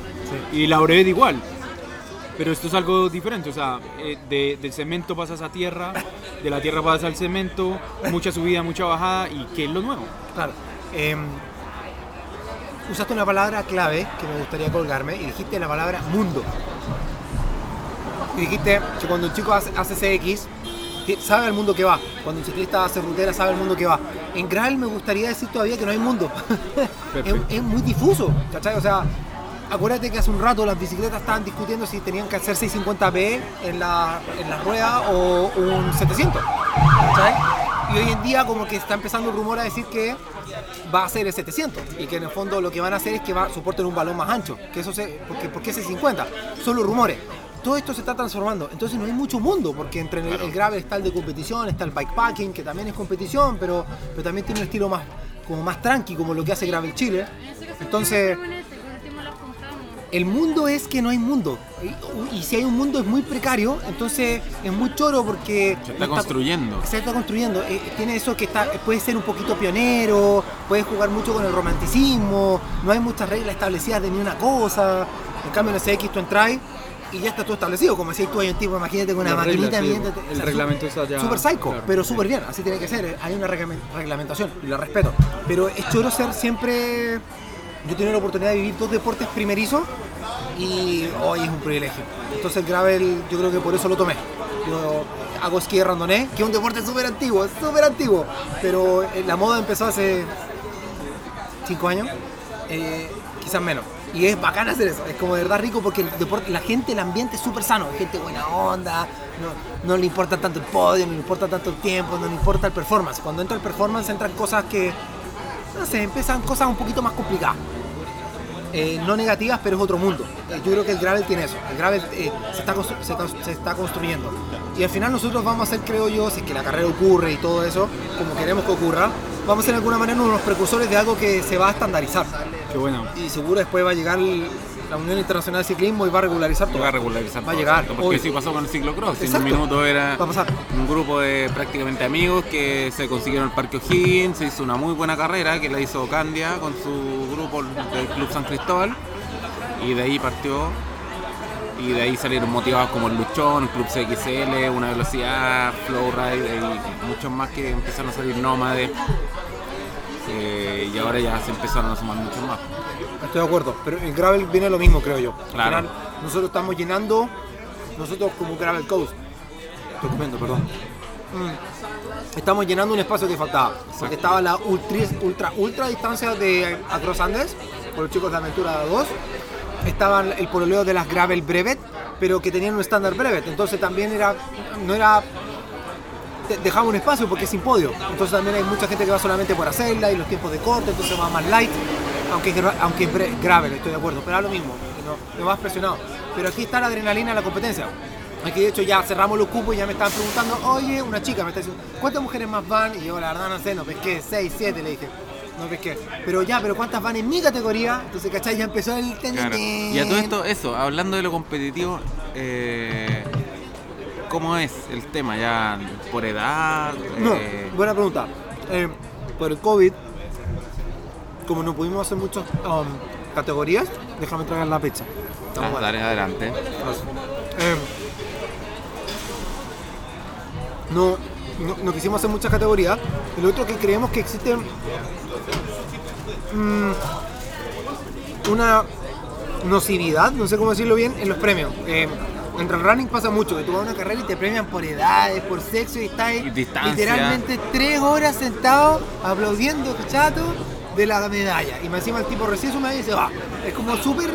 Speaker 1: y la breve igual. Pero esto es algo diferente, o sea, eh, de- del cemento pasas a tierra, de la tierra pasas al cemento, mucha subida, mucha bajada, y ¿qué es lo nuevo?
Speaker 3: Claro. Usaste una palabra clave que me gustaría colgarme y dijiste la palabra mundo. Y dijiste que cuando un chico hace, hace CX, sabe al mundo que va. Cuando un ciclista hace rutera, sabe al mundo que va. En Gravel me gustaría decir todavía que no hay mundo. (laughs) es muy difuso, ¿cachai? O sea, acuérdate que hace un rato las bicicletas estaban discutiendo si tenían que hacer 650p en la, en la rueda o un 700. ¿cachai? Y hoy en día como que está empezando el rumor a decir que va a ser el 700 y que en el fondo lo que van a hacer es que va, soporten un balón más ancho. Que eso se, porque, ¿Por qué ese 50? Son los rumores. Todo esto se está transformando, entonces no hay mucho mundo, porque entre el, el gravel está el de competición, está el bikepacking, que también es competición, pero, pero también tiene un estilo más, como más tranqui, como lo que hace Gravel Chile. Entonces, el mundo es que no hay mundo. Y, y si hay un mundo es muy precario, entonces es muy choro porque...
Speaker 2: Se está construyendo.
Speaker 3: Se está construyendo. Eh, tiene eso que está, puede ser un poquito pionero, puede jugar mucho con el romanticismo, no hay muchas reglas establecidas de ni una cosa. En cambio en el CX tú entras y ya está todo establecido. Como decías tú, hay un tipo, imagínate con una maquinita
Speaker 1: sí, el
Speaker 3: su-
Speaker 1: reglamento está ya-
Speaker 3: Super psycho,
Speaker 1: claro.
Speaker 3: pero súper bien, así tiene que ser. Hay una reglame- reglamentación y la respeto. Pero es choro ser siempre. Yo he tenido la oportunidad de vivir dos deportes primerizos y hoy es un privilegio. Entonces el gravel yo creo que por eso lo tomé. Yo hago esquí de randonné, que es un deporte súper antiguo, súper antiguo, pero eh, la moda empezó hace cinco años, eh, quizás menos. Y es bacán hacer eso, es como de verdad rico porque el deporte, la gente, el ambiente es súper sano, gente buena onda, no, no le importa tanto el podio, no le importa tanto el tiempo, no le importa el performance. Cuando entra el performance entran cosas que, no sé, empiezan cosas un poquito más complicadas. Eh, no negativas, pero es otro mundo. Eh, yo creo que el gravel tiene eso. El gravel eh, se, está constru- se, cons- se está construyendo. Y al final nosotros vamos a ser, creo yo, si es que la carrera ocurre y todo eso, como queremos que ocurra, vamos a ser de alguna manera uno de los precursores de algo que se va a estandarizar.
Speaker 1: Qué bueno.
Speaker 3: Y seguro después va a llegar el- la Unión Internacional de Ciclismo y va a regularizar todo.
Speaker 2: Va a regularizar
Speaker 3: Va a llegar.
Speaker 2: Porque sí pasó con el ciclocross. En un minuto era
Speaker 3: Va a pasar.
Speaker 2: un grupo de prácticamente amigos que se consiguieron el Parque O'Higgins, se hizo una muy buena carrera que la hizo Candia con su grupo del Club San Cristóbal y de ahí partió y de ahí salieron motivados como el Luchón, Club CXL, Una Velocidad, Flowride y muchos más que empezaron a salir nómades eh, y ahora ya se empezaron a sumar muchos más.
Speaker 3: Estoy de acuerdo, pero el gravel viene lo mismo, creo yo. Al
Speaker 2: Claro.
Speaker 3: final, nosotros estamos llenando, nosotros como Gravel Coast, comiendo, perdón. Mm. Estamos llenando un espacio que faltaba. Porque estaba la ultra, ultra, ultra distancia de Across Andes, por los chicos de Aventura 2. Estaban el pololeo de las Gravel Brevet, pero que tenían un estándar Brevet. Entonces también era, no era dejaba un espacio porque es sin podio. Entonces también hay mucha gente que va solamente por hacerla y los tiempos de corte, entonces va más light, aunque aunque es gravel, estoy de acuerdo, pero es lo mismo, no, no vas presionado. Pero aquí está la adrenalina de la competencia. Aquí de hecho ya cerramos los cupos y ya me estaban preguntando, oye, una chica me está diciendo, ¿cuántas mujeres más van? Y yo la verdad no sé, no pesqué, 6, 7 le dije. No pesqué. Pero ya, pero ¿cuántas van en mi categoría? Entonces, ¿cachai? Ya empezó el... ten,
Speaker 2: Claro.
Speaker 3: ten,
Speaker 2: Y a todo esto, eso, hablando de lo competitivo, eh, ¿cómo es el tema? ¿Ya por edad?
Speaker 3: No,
Speaker 2: Eh,
Speaker 3: buena pregunta. Eh, por el COVID, como no pudimos hacer muchas um, categorías, déjame traer la. Estamos
Speaker 2: ah,
Speaker 3: buena.
Speaker 2: dale, adelante.
Speaker 3: Eh, no, no, no quisimos hacer muchas categorías. Lo otro que creemos que existe mm, una nocividad, no sé cómo decirlo bien, en los premios. Eh, entre el running pasa mucho, que tú vas a una carrera y te premian por edades, por sexo y estás ahí literalmente tres horas sentado aplaudiendo, chato, de la medalla. Y más encima el tipo recibe su medalla y se va. Es como súper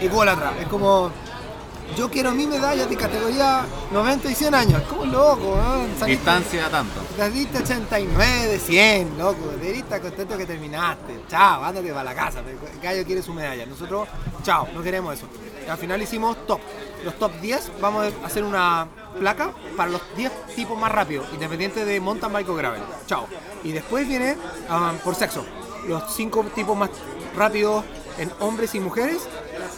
Speaker 3: ególatra. Es como, yo quiero mi medalla de categoría 90 y 100 años. Es como loco,
Speaker 2: Distancia tanto.
Speaker 3: Saliste 89 de 100, loco. Deberías estar contento que terminaste. Chao, ándate para la casa. El gallo quiere su medalla. Nosotros, chao, no queremos eso. Y al final hicimos top. Los top 10, vamos a hacer una placa para los 10 tipos más rápidos, independiente de mountain bike o gravel. Chao. Y después viene ah, por sexo. Los 5 tipos más rápidos en hombres y mujeres,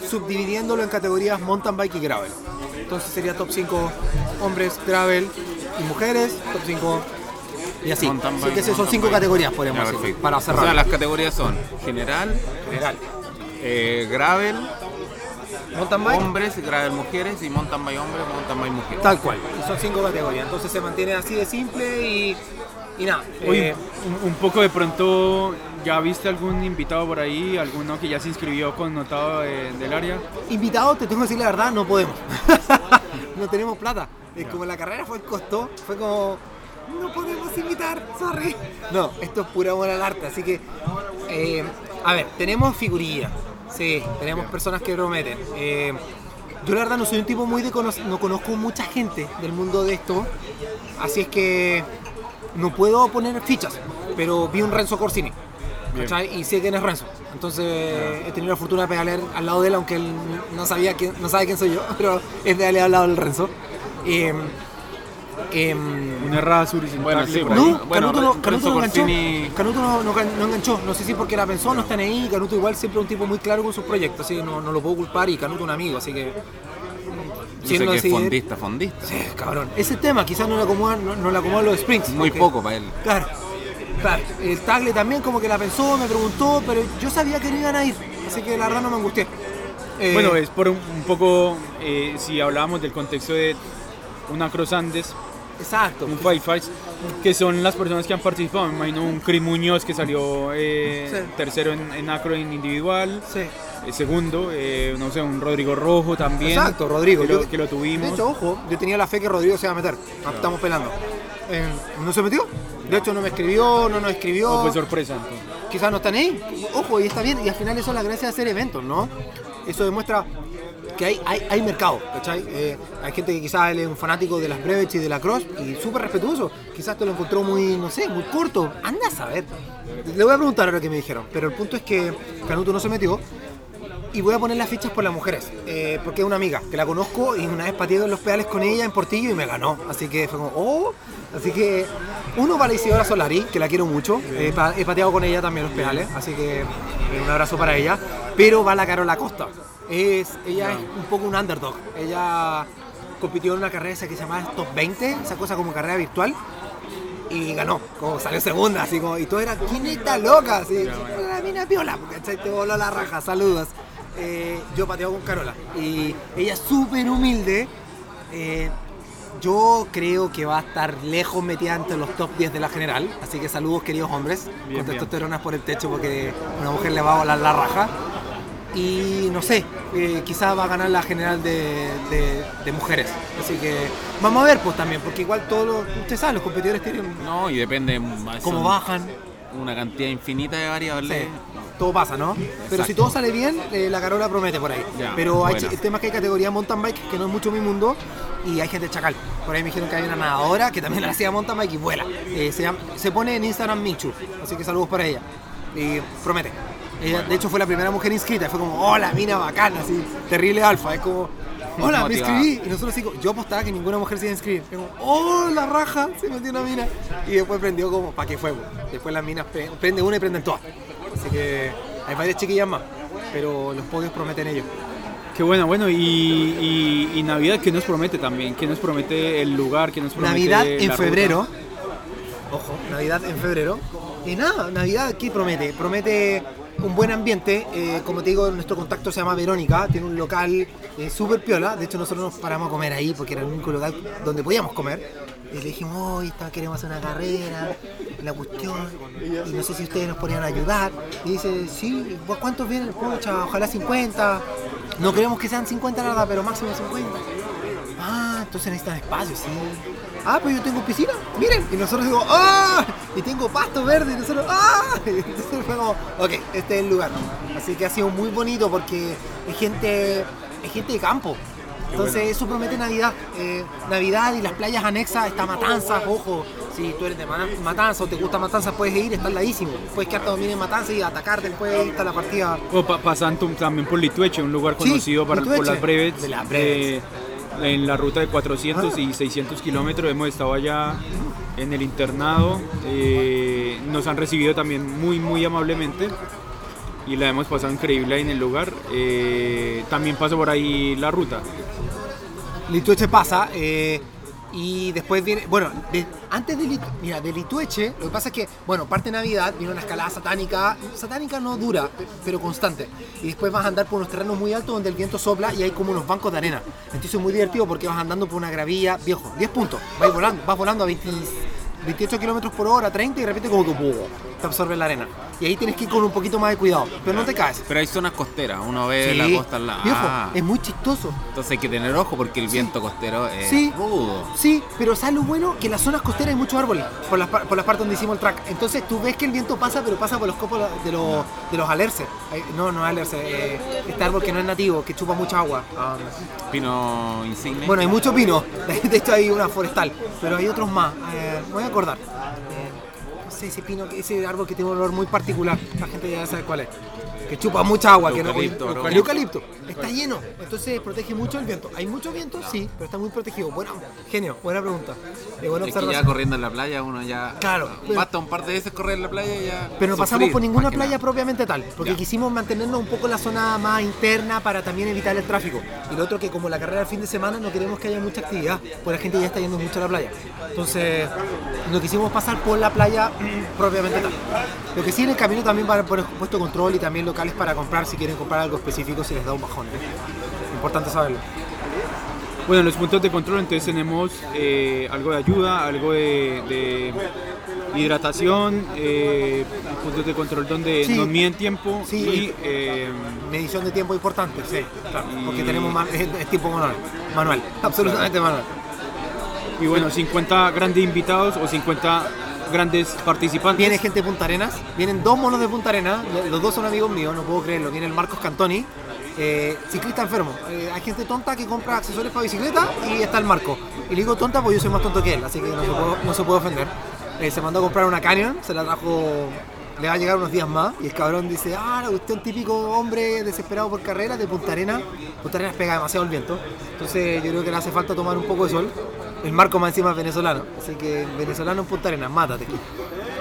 Speaker 3: subdividiéndolo en categorías mountain bike y gravel. Entonces sería top 5 hombres, gravel y mujeres, top 5 y así.
Speaker 2: Mountain
Speaker 3: Así
Speaker 2: bike,
Speaker 3: que esas son
Speaker 2: mountain
Speaker 3: 5
Speaker 2: bike.
Speaker 3: categorías, podríamos
Speaker 2: Ya,
Speaker 3: decir,
Speaker 2: perfecto.
Speaker 3: para
Speaker 2: O sea,
Speaker 3: cerrar.
Speaker 2: las categorías son general,
Speaker 3: General.
Speaker 2: eh, gravel,
Speaker 3: Mountain bike,
Speaker 2: hombres, gravel mujeres y mountain bike hombres, mountain bike mujeres.
Speaker 3: tal cual. Y son 5 categorías. Entonces se mantiene así de simple y, y nada. Eh,
Speaker 1: un, un poco de pronto, ¿ya viste algún invitado por ahí? ¿Alguno que ya se inscribió connotado de- del área?
Speaker 3: invitados, te tengo que decir la verdad, no podemos. (laughs) no tenemos plata. Es como la carrera fue costó, fue como no podemos invitar, sorry. No, esto es pura amor al arte, así que eh, a ver, tenemos figurillas, sí, tenemos personas que prometen. Eh, yo la verdad no soy un tipo muy de cono- no conozco mucha gente del mundo de esto, así es que no puedo poner fichas, pero vi un Renzo Corsini. ¿Cachai? Y sé quién es Renzo. Entonces he tenido la fortuna de pegarle al lado de él, aunque él no sabía quién, no sabe quién soy yo, (laughs) pero es de al lado del Renzo. Em, em,
Speaker 1: Un errada sur y sin
Speaker 2: Bueno, sí, pues.
Speaker 3: no,
Speaker 2: bueno,
Speaker 3: Canuto, no,
Speaker 2: Renzo
Speaker 3: Canuto no enganchó. Canuto no, no gan- no enganchó. No sé si porque la pensó, no están ahí. Canuto igual siempre es un tipo muy claro con sus proyectos, así que no, no lo puedo culpar. Y Canuto un amigo, así que. No
Speaker 2: que es fondista, fondista.
Speaker 3: Sí, cabrón. Ese tema quizás no le acomodan, no, no le acomodan los sprints.
Speaker 2: Muy
Speaker 3: porque-
Speaker 2: poco para él.
Speaker 3: Claro, claro. El Tagle también como que la pensó, me preguntó, pero yo sabía que no iban a ir. Así que la verdad no me angustié. Eh,
Speaker 1: Bueno, es por un, un poco, eh, si hablábamos del contexto de una Cross Andes,
Speaker 3: Exacto.
Speaker 1: un Five Fights, que son las personas que han participado. Me imagino un Chris Muñoz que salió eh,
Speaker 3: Sí.
Speaker 1: tercero en, en acro en individual,
Speaker 3: Sí.
Speaker 1: eh, segundo, eh, no sé, un Rodrigo Rojo también.
Speaker 3: Exacto, Rodrigo.
Speaker 1: Que lo,
Speaker 3: Yo-
Speaker 1: que lo tuvimos.
Speaker 3: De hecho, ojo, yo tenía la fe que Rodrigo se iba a meter. Estamos pelando. Eh, ¿No se metió? De hecho, no me escribió, no nos escribió.
Speaker 1: o fue sorpresa entonces.
Speaker 3: Quizás no están ahí. Ojo, y está bien. Y al final eso es la gracia de hacer eventos, ¿no? Eso demuestra que hay, hay, hay mercado, ¿cachai? Eh, hay gente que quizás él es un fanático de las breves y de la cross y súper respetuoso. Quizás te lo encontró muy, no sé, muy corto. Anda a saber. Le voy a preguntar ahora que me dijeron. Pero el punto es que Canuto no se metió. Y voy a poner las fichas por las mujeres, eh, porque es una amiga que la conozco y una vez pateé en los pedales con ella en Portillo y me ganó. Así que fue como, oh. Así que, uno para Isidora Solari, que la quiero mucho. Eh, he pateado con ella también los pedales, así que eh, un abrazo para ella. Pero va la Carola Costa. Es, ella es un poco un underdog. Ella compitió en una carrera esa que se llama Top 20, esa cosa como carrera virtual y ganó, como salió segunda, así como, y todo era, ¿quién está loca? Así, la mina piola, ¿cachai? Te voló la raja, saludos. Eh, yo pateo con Carola y ella es súper humilde. eh, yo creo que va a estar lejos metida entre los top 10 de la general, así que saludos queridos hombres,
Speaker 1: Bien,
Speaker 3: con testosteronas por el techo porque una mujer le va a volar la raja. Y no sé, eh, quizás va a ganar la general de, de- de mujeres. Así que vamos a ver pues también, porque igual todos los, usted sabe, los competidores tienen
Speaker 2: No, y depende.
Speaker 3: cómo
Speaker 2: son
Speaker 3: bajan.
Speaker 2: Una cantidad infinita de variables.
Speaker 3: Sí, todo pasa, ¿no? Pero si todo sale bien, eh, la Carola promete por ahí.
Speaker 2: Ya,
Speaker 3: Pero hay el tema es que hay categoría mountain bike, que no es mucho mi mundo, y hay gente chacal. Por ahí me dijeron que hay una nadadora que también la (laughs) hacía mountain bike y vuela. Eh, se, llama- se pone en Instagram Michu, así que saludos para ella. Y promete. Ella, de hecho, fue la primera mujer inscrita. Fue como, hola, mina bacana, así, terrible alfa. Es como, (laughs) hola, me inscribí. Y nosotros así, yo apostaba que ninguna mujer se iba a inscribir. Como, oh, la raja, se metió una mina. Y después prendió como, ¿para qué fue? po? Después las minas pre- prende una y prenden todas. Así que hay varias chiquillas más. Pero los podios prometen ellos.
Speaker 1: Qué bueno, bueno, y, y- y Navidad, ¿qué nos promete también? ¿Qué nos promete el lugar? ¿Qué nos promete
Speaker 3: Navidad en
Speaker 1: la
Speaker 3: febrero.
Speaker 1: ruta?
Speaker 3: Ojo, Navidad en febrero. Y nada, Navidad, ¿qué promete? Promete un buen ambiente. eh, como te digo, nuestro contacto se llama Verónica. Tiene un local eh, súper piola. De hecho, nosotros nos paramos a comer ahí porque era el único local donde podíamos comer. Y le dijimos, hoy queremos hacer una carrera, la cuestión. Y no sé si ustedes nos podrían ayudar. Y dice, sí, ¿vos ¿cuántos vienen? Pucha, ojalá 50. No queremos que sean 50 nada, pero máximo 50. Ah, entonces necesitan espacio, sí. Ah, pues yo tengo piscina, miren. Y nosotros digo, ¡ah! y tengo pasto verde y nosotros, ¡ah! (laughs) Entonces fue como, ok, este es el lugar. Así que ha sido muy bonito porque es gente, es gente de campo. Entonces
Speaker 1: bueno.
Speaker 3: eso promete Navidad. Eh, Navidad y las playas anexas, está Matanzas, ojo, si tú eres de Ma- Matanzas o te gusta Matanzas puedes ir, está al ladísimo. Puedes quedarte a dormir en Matanzas y atacar después, está la partida.
Speaker 1: O pa- pasando también por Litueche, un lugar
Speaker 3: Sí,
Speaker 1: conocido para, por las breves.
Speaker 3: De las brevets.
Speaker 1: eh, en la ruta de 400 y 600 kilómetros hemos estado allá en el internado. eh, nos han recibido también muy, muy amablemente. Y la hemos pasado increíble ahí en el lugar. Eh, también pasó por ahí la ruta.
Speaker 3: Litueche pasa eh, y después viene, bueno, de- antes de, Lit- mira, de Litueche, lo que pasa es que, bueno, parte Navidad viene una escalada satánica, satánica no dura, pe- pero constante, y después vas a andar por unos terrenos muy altos donde el viento sopla y hay como unos bancos de arena, entonces es muy divertido porque vas andando por una gravilla, viejo, 10 puntos, vas volando, vas volando a 20 28 kilómetros por hora, 30 y de repente como que. Te absorbe la arena. Y ahí tienes que ir con un poquito más de cuidado, pero no te caes.
Speaker 2: Pero hay zonas costeras, uno ve
Speaker 3: Sí,
Speaker 2: la costa al lado.
Speaker 3: viejo,
Speaker 2: Ah,
Speaker 3: es muy chistoso.
Speaker 2: entonces hay que tener ojo porque el viento costero es
Speaker 3: Sí.
Speaker 2: rudo.
Speaker 3: Sí, pero ¿sabes lo bueno? Que en las zonas costeras hay muchos árboles, por las, por las partes donde hicimos el track. Entonces tú ves que el viento pasa, pero pasa por los copos de los, de los alerces. No, no alerces, eh, este árbol que no es nativo, que chupa mucha agua. Um,
Speaker 2: Pino insigne.
Speaker 3: bueno, hay muchos pinos, (laughs) de hecho hay una forestal, pero hay otros más. Eh, voy a acordar. Eh, ese pino, ese árbol que tiene un olor muy particular, la gente ya sabe cuál es. Que chupa mucha agua, que no, el, el eucalipto. Está lleno, entonces protege mucho el viento. ¿Hay mucho viento? Sí, pero está muy protegido. Bueno, genio, buena pregunta. Eh, buena
Speaker 2: es que ya corriendo en la playa uno ya.
Speaker 3: Claro.
Speaker 2: Basta un par de veces correr en la playa y ya.
Speaker 3: Pero no pasamos por ninguna playa
Speaker 2: nada.
Speaker 3: propiamente tal, porque
Speaker 2: Ya.
Speaker 3: quisimos mantenernos un poco en la zona más interna para también evitar el tráfico. Y lo otro que como la carrera del fin de semana no queremos que haya mucha actividad, porque la gente ya está yendo mucho a la playa. Entonces, no quisimos pasar por la playa (clears throat) propiamente tal. Lo que sí en el camino también van a poner puesto control y también locales para comprar si quieren comprar algo específico si les da un bajón. Importante saberlo.
Speaker 1: Bueno, en los puntos de control entonces tenemos eh, algo de ayuda, algo de, de hidratación, eh, puntos de control donde
Speaker 3: Sí.
Speaker 1: nos miden tiempo
Speaker 3: Sí.
Speaker 1: y eh,
Speaker 3: Medición de tiempo importante, sí, claro, porque tenemos man- es, es tipo manual, manual, absolutamente manual.
Speaker 1: y bueno, 50 grandes invitados o 50 grandes participantes.
Speaker 3: Viene gente de Punta Arenas, vienen dos monos de Punta Arenas, los dos son amigos míos, no puedo creerlo. Viene el Marcos Cantoni, eh, ciclista enfermo. Eh, hay gente tonta que compra accesorios para bicicleta y está el Marco. Y le digo tonta porque yo soy más tonto que él, así que no se puede, ofender. Eh, se mandó a comprar una Canyon, se la trajo, le va a llegar unos días más. Y el cabrón dice: Ah, usted es un típico hombre desesperado por carreras de Punta Arenas. Punta Arenas pega demasiado el viento. Entonces yo creo que le hace falta tomar un poco de sol. El Marco más encima es venezolano, así que venezolano en Punta Arenas, mátate.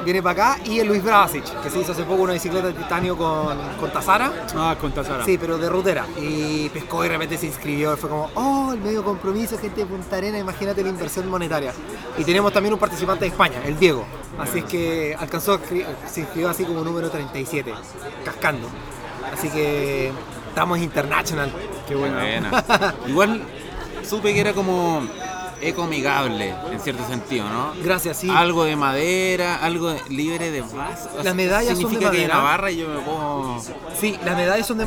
Speaker 3: Viene para acá y el Luis Bravasic, que se hizo hace poco una bicicleta de titanio con, con Tazara.
Speaker 1: Ah, con Tazara.
Speaker 3: Sí, pero de rutera. Y pescó y de repente se inscribió. Fue como, oh, el medio compromiso, gente de Punta Arena, imagínate la inversión monetaria. Y tenemos también un participante de España, el Diego. Así es que alcanzó, se inscribió así como número 37, cascando. Así que estamos international.
Speaker 1: Qué. Buena. (laughs)
Speaker 2: Igual supe que era como ecoamigable en cierto sentido, ¿no?
Speaker 3: Gracias, sí.
Speaker 2: Algo de madera, algo de- libre de vaso. O sea,
Speaker 3: Las medallas son de
Speaker 2: significa que hay
Speaker 3: madera.
Speaker 2: una barra y yo me pongo.
Speaker 3: Sí, las medallas son de,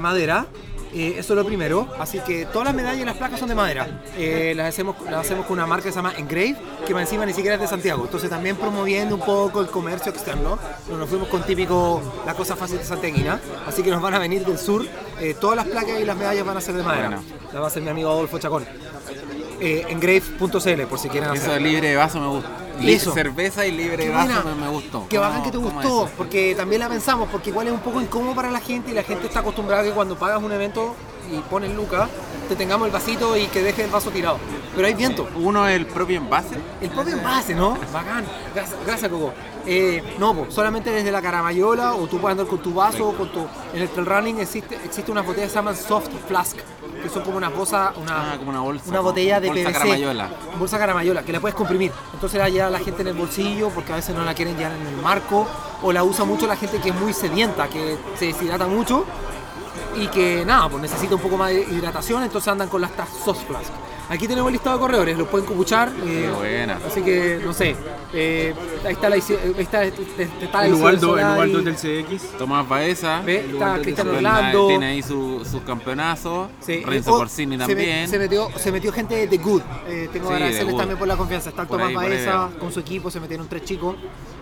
Speaker 3: madera. eh, eso es lo primero. Así que todas las medallas y las placas son de madera. Eh, las, hacemos, las hacemos con una marca que se llama Engrave, que más encima ni siquiera es de Santiago. Entonces también promoviendo un poco el comercio externo. No Nos fuimos con típico la cosa fácil de santiaguina. Así que nos van a venir del sur. Eh, todas las placas y las medallas van a ser de madera.
Speaker 2: Bueno.
Speaker 3: La va a hacer mi amigo Adolfo Chacón. Eh, engrave.cl por si quieren
Speaker 2: Eso
Speaker 3: hacer.
Speaker 2: libre de vaso me gusta.
Speaker 3: Eso.
Speaker 2: Cerveza y libre de vaso me, me gustó.
Speaker 3: Qué
Speaker 2: ¿Cómo-
Speaker 3: bacán que te gustó, porque también la pensamos, porque igual es un poco incómodo para la gente y la gente está acostumbrada a que cuando pagas un evento y pones lucas, te tengamos el vasito y que dejes el vaso tirado. Pero hay viento.
Speaker 2: Uno es el propio envase.
Speaker 3: El propio envase, ¿no? (laughs) Bacán. Gracias, gracias Coco. Eh, no, po, solamente desde la caramayola o tú puedes andar con tu vaso o con tu... En el trail running existe, existe unas botellas que se llaman soft flask, que son como unas bolsas, una,
Speaker 2: Ah, como una bolsa.
Speaker 3: una botella de
Speaker 2: Bolsa
Speaker 3: PVC.
Speaker 2: caramayola.
Speaker 3: Bolsa caramayola, que la puedes comprimir. Entonces la lleva la gente en el bolsillo porque a veces no la quieren llevar en el marco o la usa mucho la gente que es muy sedienta, que se deshidrata mucho y que nada, pues necesita un poco más de hidratación, entonces andan con las soft flask. Aquí tenemos el listado de corredores, los pueden escuchar.
Speaker 2: Qué buena.
Speaker 3: Así que, no sé. eh, ahí está la ahí está, está
Speaker 1: El
Speaker 3: Solari.
Speaker 1: Ubaldo del CX.
Speaker 2: Tomás Baeza.
Speaker 3: Ve, está Cristiano Orlando.
Speaker 2: Tiene ahí su- sus campeonazos.
Speaker 3: Sí.
Speaker 2: Renzo
Speaker 3: Oh,
Speaker 2: Corsini también.
Speaker 3: Se, metió, se metió gente de Good. Eh, tengo
Speaker 2: Sí,
Speaker 3: que
Speaker 2: de
Speaker 3: agradecerles también por la confianza. Está el Tomás
Speaker 2: ahí,
Speaker 3: Baeza con su equipo, se metieron tres chicos.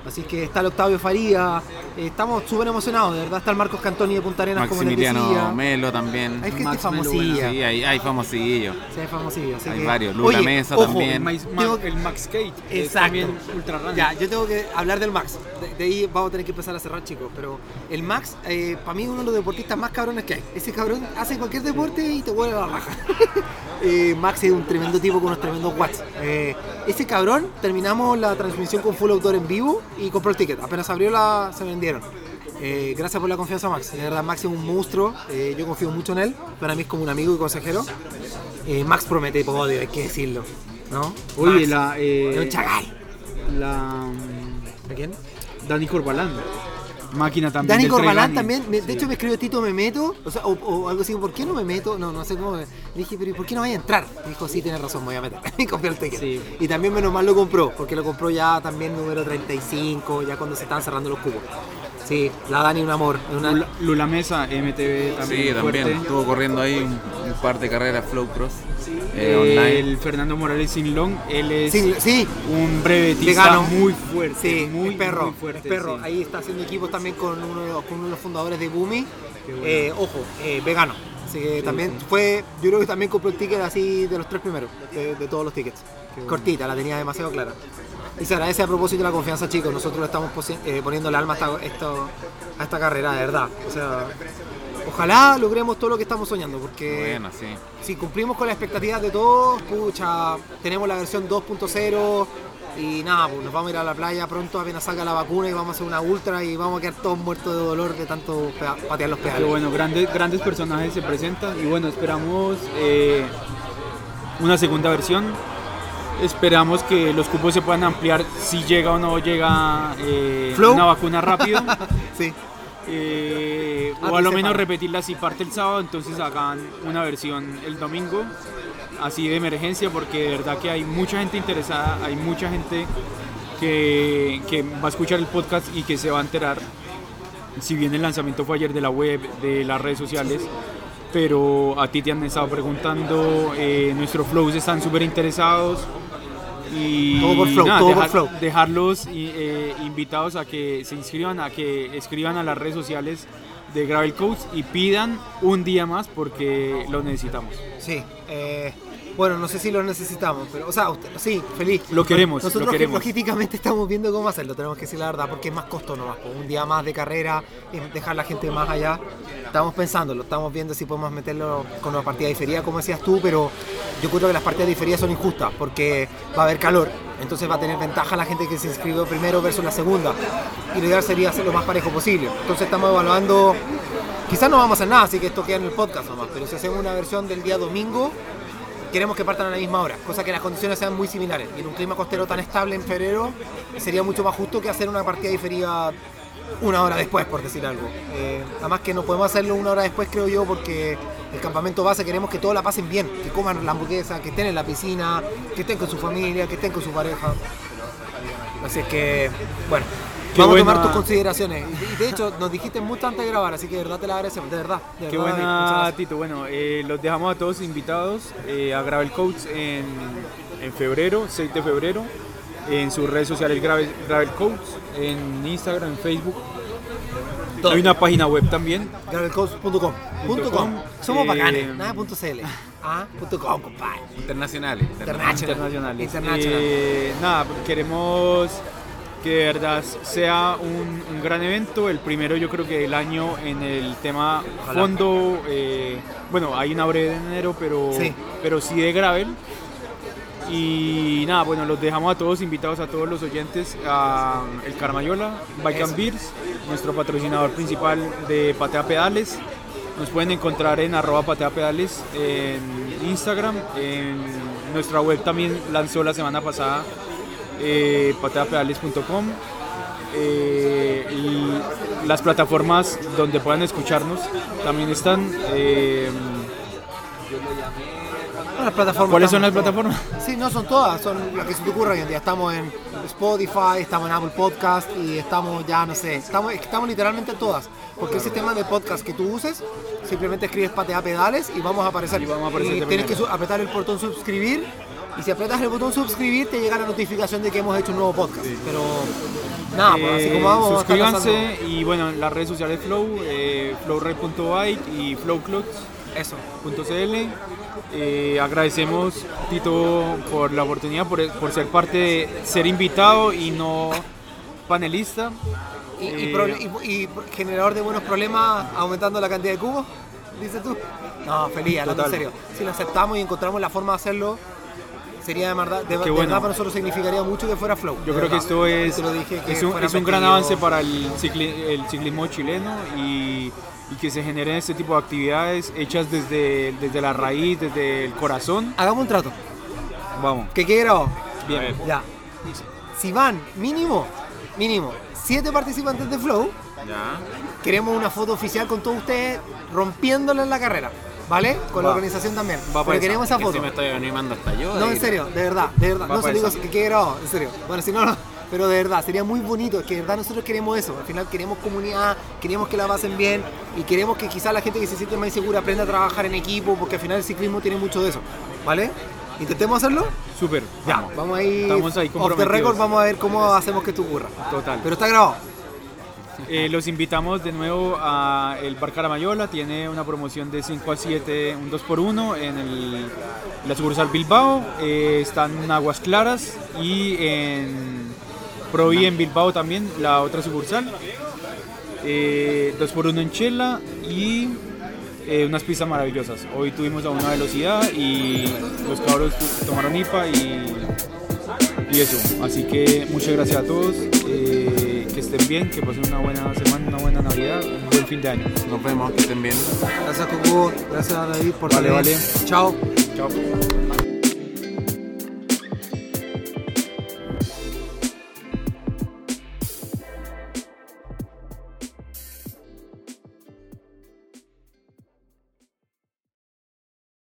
Speaker 3: Así que está el Octavio Faría. eh, estamos súper emocionados, de verdad. Está el Marcos Cantoni de Punta Arenas, como les decía.
Speaker 2: Maximiliano Melo también.
Speaker 3: Hay gente
Speaker 1: Max Melo,
Speaker 3: famosilla.
Speaker 2: Sí, hay, hay famosillos.
Speaker 3: Sí, hay famosillo. así
Speaker 2: Hay
Speaker 3: que-
Speaker 2: varios. Lula
Speaker 3: Oye,
Speaker 2: Mesa
Speaker 3: ojo,
Speaker 2: también.
Speaker 1: El, Max,
Speaker 3: Tengo-
Speaker 1: el Max Kate. es
Speaker 3: Exacto.
Speaker 1: también ultra.
Speaker 3: Ya, yo tengo que hablar del Max. De, de ahí vamos a tener que empezar a cerrar, chicos. Pero el Max, eh, para mí, es uno de los deportistas más cabrones que hay. Ese cabrón hace cualquier deporte y te vuelve la raja. (laughs) Eh, Max es un tremendo tipo con unos tremendos watts. Eh, ese cabrón, terminamos la transmisión con full autor en vivo y compró el ticket. Apenas abrió, la, se vendieron. Eh, gracias por la confianza, Max. De verdad, Max es un monstruo. Eh, yo confío mucho en él. Para mí es como un amigo y consejero. Eh, Max promete podio, hay que decirlo. ¿No?
Speaker 1: Oye,
Speaker 3: Max,
Speaker 1: la.
Speaker 3: es un
Speaker 1: la. mm,
Speaker 3: ¿A quién?
Speaker 1: Dani Corbalán. Máquina también.
Speaker 3: Dani Corbalán también, me- de
Speaker 1: Sí.
Speaker 3: hecho me escribió Tito me meto, o, sea, o, o algo así, ¿por qué no me meto? No, no sé cómo. me- Le dije, pero ¿y por qué no vaya a entrar? Me dijo, sí, tienes razón, me voy a meter. (laughs) Y compré el ticket.
Speaker 1: Sí.
Speaker 3: Y también menos mal lo compró, porque lo compró ya también número 35, ya cuando se estaban cerrando los cubos. Sí, la Dani un amor. Una,
Speaker 1: Lula, Lula Mesa, MTV también.
Speaker 2: Sí, también.
Speaker 1: fuerte.
Speaker 2: Estuvo corriendo ahí un, un par de carreras Flow Cross. Eh,
Speaker 1: Eh,
Speaker 2: online.
Speaker 1: El Fernando Morales Sinlong, él es
Speaker 3: sí, sí,
Speaker 1: un brevetista
Speaker 3: Vegano.
Speaker 1: muy fuerte.
Speaker 3: Sí,
Speaker 1: muy,
Speaker 3: es perro,
Speaker 1: muy fuerte.
Speaker 3: es perro.
Speaker 1: sí.
Speaker 3: Ahí está haciendo equipos también con uno de los, con uno de los fundadores de Boomi.
Speaker 1: Bueno.
Speaker 3: Eh, ojo, eh, vegano. Así que también fue, yo creo que también compró el ticket así de los tres primeros, de, de todos los tickets.
Speaker 1: bueno.
Speaker 3: Cortita, la tenía demasiado clara. Y se agradece a propósito de la confianza, chicos. Nosotros le estamos eh, poniendo el alma a esta, esto- a esta carrera, de verdad. O sea, ojalá logremos todo lo que estamos soñando, porque
Speaker 2: Bueno, sí.
Speaker 3: si cumplimos con las expectativas de todos, pucha, tenemos la versión 2.0 y nada, pues nos vamos a ir a la playa pronto apenas salga la vacuna y vamos a hacer una ultra y vamos a quedar todos muertos de dolor de tanto patear los
Speaker 1: Pero
Speaker 3: pedales.
Speaker 1: bueno, grandes, grandes personajes se presentan y bueno, esperamos eh, una segunda versión. Esperamos que los cupos se puedan ampliar si llega o no llega eh, una vacuna rápido. (laughs)
Speaker 3: Sí,
Speaker 1: Eh, o a lo menos repetirla si parte el sábado, entonces hagan una versión el domingo, así de emergencia, porque de verdad que hay mucha gente interesada, hay mucha gente que, que va a escuchar el podcast y que se va a enterar. Si bien el lanzamiento fue ayer de la web, de las redes sociales, pero a ti te han estado preguntando, eh, nuestros flows están súper interesados. Y
Speaker 3: Todo por flow,
Speaker 1: nada,
Speaker 3: todo por flow.
Speaker 1: dejarlos eh, invitados a que se inscriban, a que escriban a las redes sociales de Gravel Coach y pidan un día más porque lo necesitamos.
Speaker 3: sí. eh, bueno, no sé si lo necesitamos, pero, o sea, usted- sí, feliz.
Speaker 1: Lo queremos,
Speaker 3: Nosotros
Speaker 1: lo queremos.
Speaker 3: logísticamente estamos viendo cómo hacerlo, tenemos que decir la verdad, porque es más costo nomás. Un día más de carrera, dejar la gente más allá. Estamos pensándolo, estamos viendo si podemos meterlo con una partida de feria, como decías tú, pero yo creo que las partidas de feria son injustas, porque va a haber calor, entonces va a tener ventaja la gente que se inscribió primero versus la segunda. Y lo ideal sería hacerlo lo más parejo posible. Entonces estamos evaluando, quizás no vamos a hacer nada, así que esto queda en el podcast nomás, pero si hacemos una versión del día domingo, queremos que partan a la misma hora, cosa que las condiciones sean muy similares. Y en un clima costero tan estable en febrero, sería mucho más justo que hacer una partida diferida una hora después, por decir algo. Eh, además que no podemos hacerlo una hora después, creo yo, porque el campamento base queremos que todos la pasen bien, que coman la hamburguesa, que estén en la piscina, que estén con su familia, que estén con su pareja. Así es que, bueno,
Speaker 1: Qué
Speaker 3: vamos a tomar tus consideraciones. Y de hecho, nos dijiste mucho antes de grabar, así que de verdad te la agradecemos, de verdad. de
Speaker 1: Qué
Speaker 3: verdad,
Speaker 1: buena. Tito. Bueno, eh, los dejamos a todos invitados eh, a Gravel Coach en, en febrero, 6 de febrero, en sus redes sociales Gravel, Gravel Coach, en Instagram, en Facebook.
Speaker 3: Todo.
Speaker 1: Hay una página web también.
Speaker 3: Gravelcoach.com. Somos
Speaker 1: Eh,
Speaker 3: bacanes, nada punto CL. Ah, punto com, compadre.
Speaker 2: Internacionales.
Speaker 3: Internacional.
Speaker 1: internacionales.
Speaker 3: International.
Speaker 1: Eh, nada, queremos que de verdad sea un, un gran evento, el primero yo creo que del año en el tema
Speaker 3: Ojalá.
Speaker 1: fondo, eh, bueno, hay una breve de enero, pero
Speaker 3: Sí.
Speaker 1: pero sí de gravel. Y nada, bueno, los dejamos a todos invitados a todos los oyentes a El Carmayola, Bike and. Beers, nuestro patrocinador principal de Patea Pedales. Nos pueden encontrar en arroba patea pedales en Instagram. En nuestra web también lanzó la semana pasada eh, pateapedales.com. Eh, y las plataformas donde puedan escucharnos también están. eh,
Speaker 3: las plataformas.
Speaker 1: ¿Cuáles son las plataformas?
Speaker 3: Sí, no son todas, son las que se te ocurra hoy en día. Estamos en Spotify, estamos en Apple Podcast y estamos ya, no sé, estamos, estamos literalmente en todas. Porque el sistema de podcast que tú uses, simplemente escribes patea pedales y vamos a aparecer.
Speaker 1: Y vamos a aparecer
Speaker 3: Y tienes que apretar el botón suscribir y si apretas el botón suscribir te llega la notificación de que hemos hecho un nuevo podcast. Pero nada, pues así
Speaker 1: Eh,
Speaker 3: como vamos,
Speaker 1: suscríbanse y bueno, en las redes sociales Flow, eh, flowred.byte y flowclubs.cl.
Speaker 3: Eso.
Speaker 1: Eh, agradecemos Tito por la oportunidad, por, por ser parte de ser invitado y no panelista.
Speaker 3: Y, y
Speaker 1: Eh,
Speaker 3: proble- y- y generador de buenos problemas aumentando la cantidad de cubos, dices tú. No, feliz, hablando en serio. Si lo aceptamos y encontramos la forma de hacerlo, sería de verdad, de, verdad para nosotros significaría mucho que fuera flow.
Speaker 1: Yo creo que esto es,
Speaker 3: Yo te lo dije, que
Speaker 1: es, un,
Speaker 3: fuera
Speaker 1: es un gran avance para el, cicli- el ciclismo chileno y, y que se generen este tipo de actividades hechas desde, desde la raíz, desde el corazón.
Speaker 3: Hagamos un trato.
Speaker 1: Vamos,
Speaker 3: ¿Qué quede grabado?
Speaker 1: bien.
Speaker 3: Ya. Si van mínimo, mínimo, siete participantes de Flow,
Speaker 2: Ya.
Speaker 3: queremos una foto oficial con todos ustedes rompiéndola en la carrera. ¿Vale? Con la organización también.
Speaker 1: Va
Speaker 3: Pero queremos esa
Speaker 2: Que
Speaker 3: foto.
Speaker 2: si me estoy animando hasta yo.
Speaker 3: No, en serio, de verdad, de verdad.
Speaker 1: Va
Speaker 3: No se digo que quede grabado, en serio. Bueno, si no, no. Pero de verdad, sería muy bonito. Es que de verdad nosotros queremos eso. Al final queremos comunidad, queremos que la pasen bien y queremos que quizás la gente que se siente más insegura aprenda a trabajar en equipo, porque al final el ciclismo tiene mucho de eso. ¿Vale? Intentemos hacerlo.
Speaker 1: Súper.
Speaker 3: Ya,
Speaker 1: vamos.
Speaker 3: vamos ahí.
Speaker 1: Estamos ahí
Speaker 3: off the record, vamos a ver cómo hacemos que esto ocurra.
Speaker 1: Total.
Speaker 3: Pero está grabado.
Speaker 1: Eh, los invitamos de nuevo a el Bar Caramayola, tiene una promoción de 5 a 7, un 2x1 en el- la sucursal Bilbao, eh, están en Aguas Claras y en Provi en Bilbao también, la otra sucursal, eh, 2x1 en Chela y eh, unas pistas maravillosas. Hoy tuvimos a una velocidad y los cabros tomaron IPA y y eso, así que muchas gracias a todos, eh, que estén bien, que pasen una buena semana, una buena Navidad, un buen fin de año.
Speaker 2: Nos vemos, que estén bien.
Speaker 3: Gracias, Coco. Gracias, David, por
Speaker 1: Vale, vale.
Speaker 3: Chao.
Speaker 1: Chao.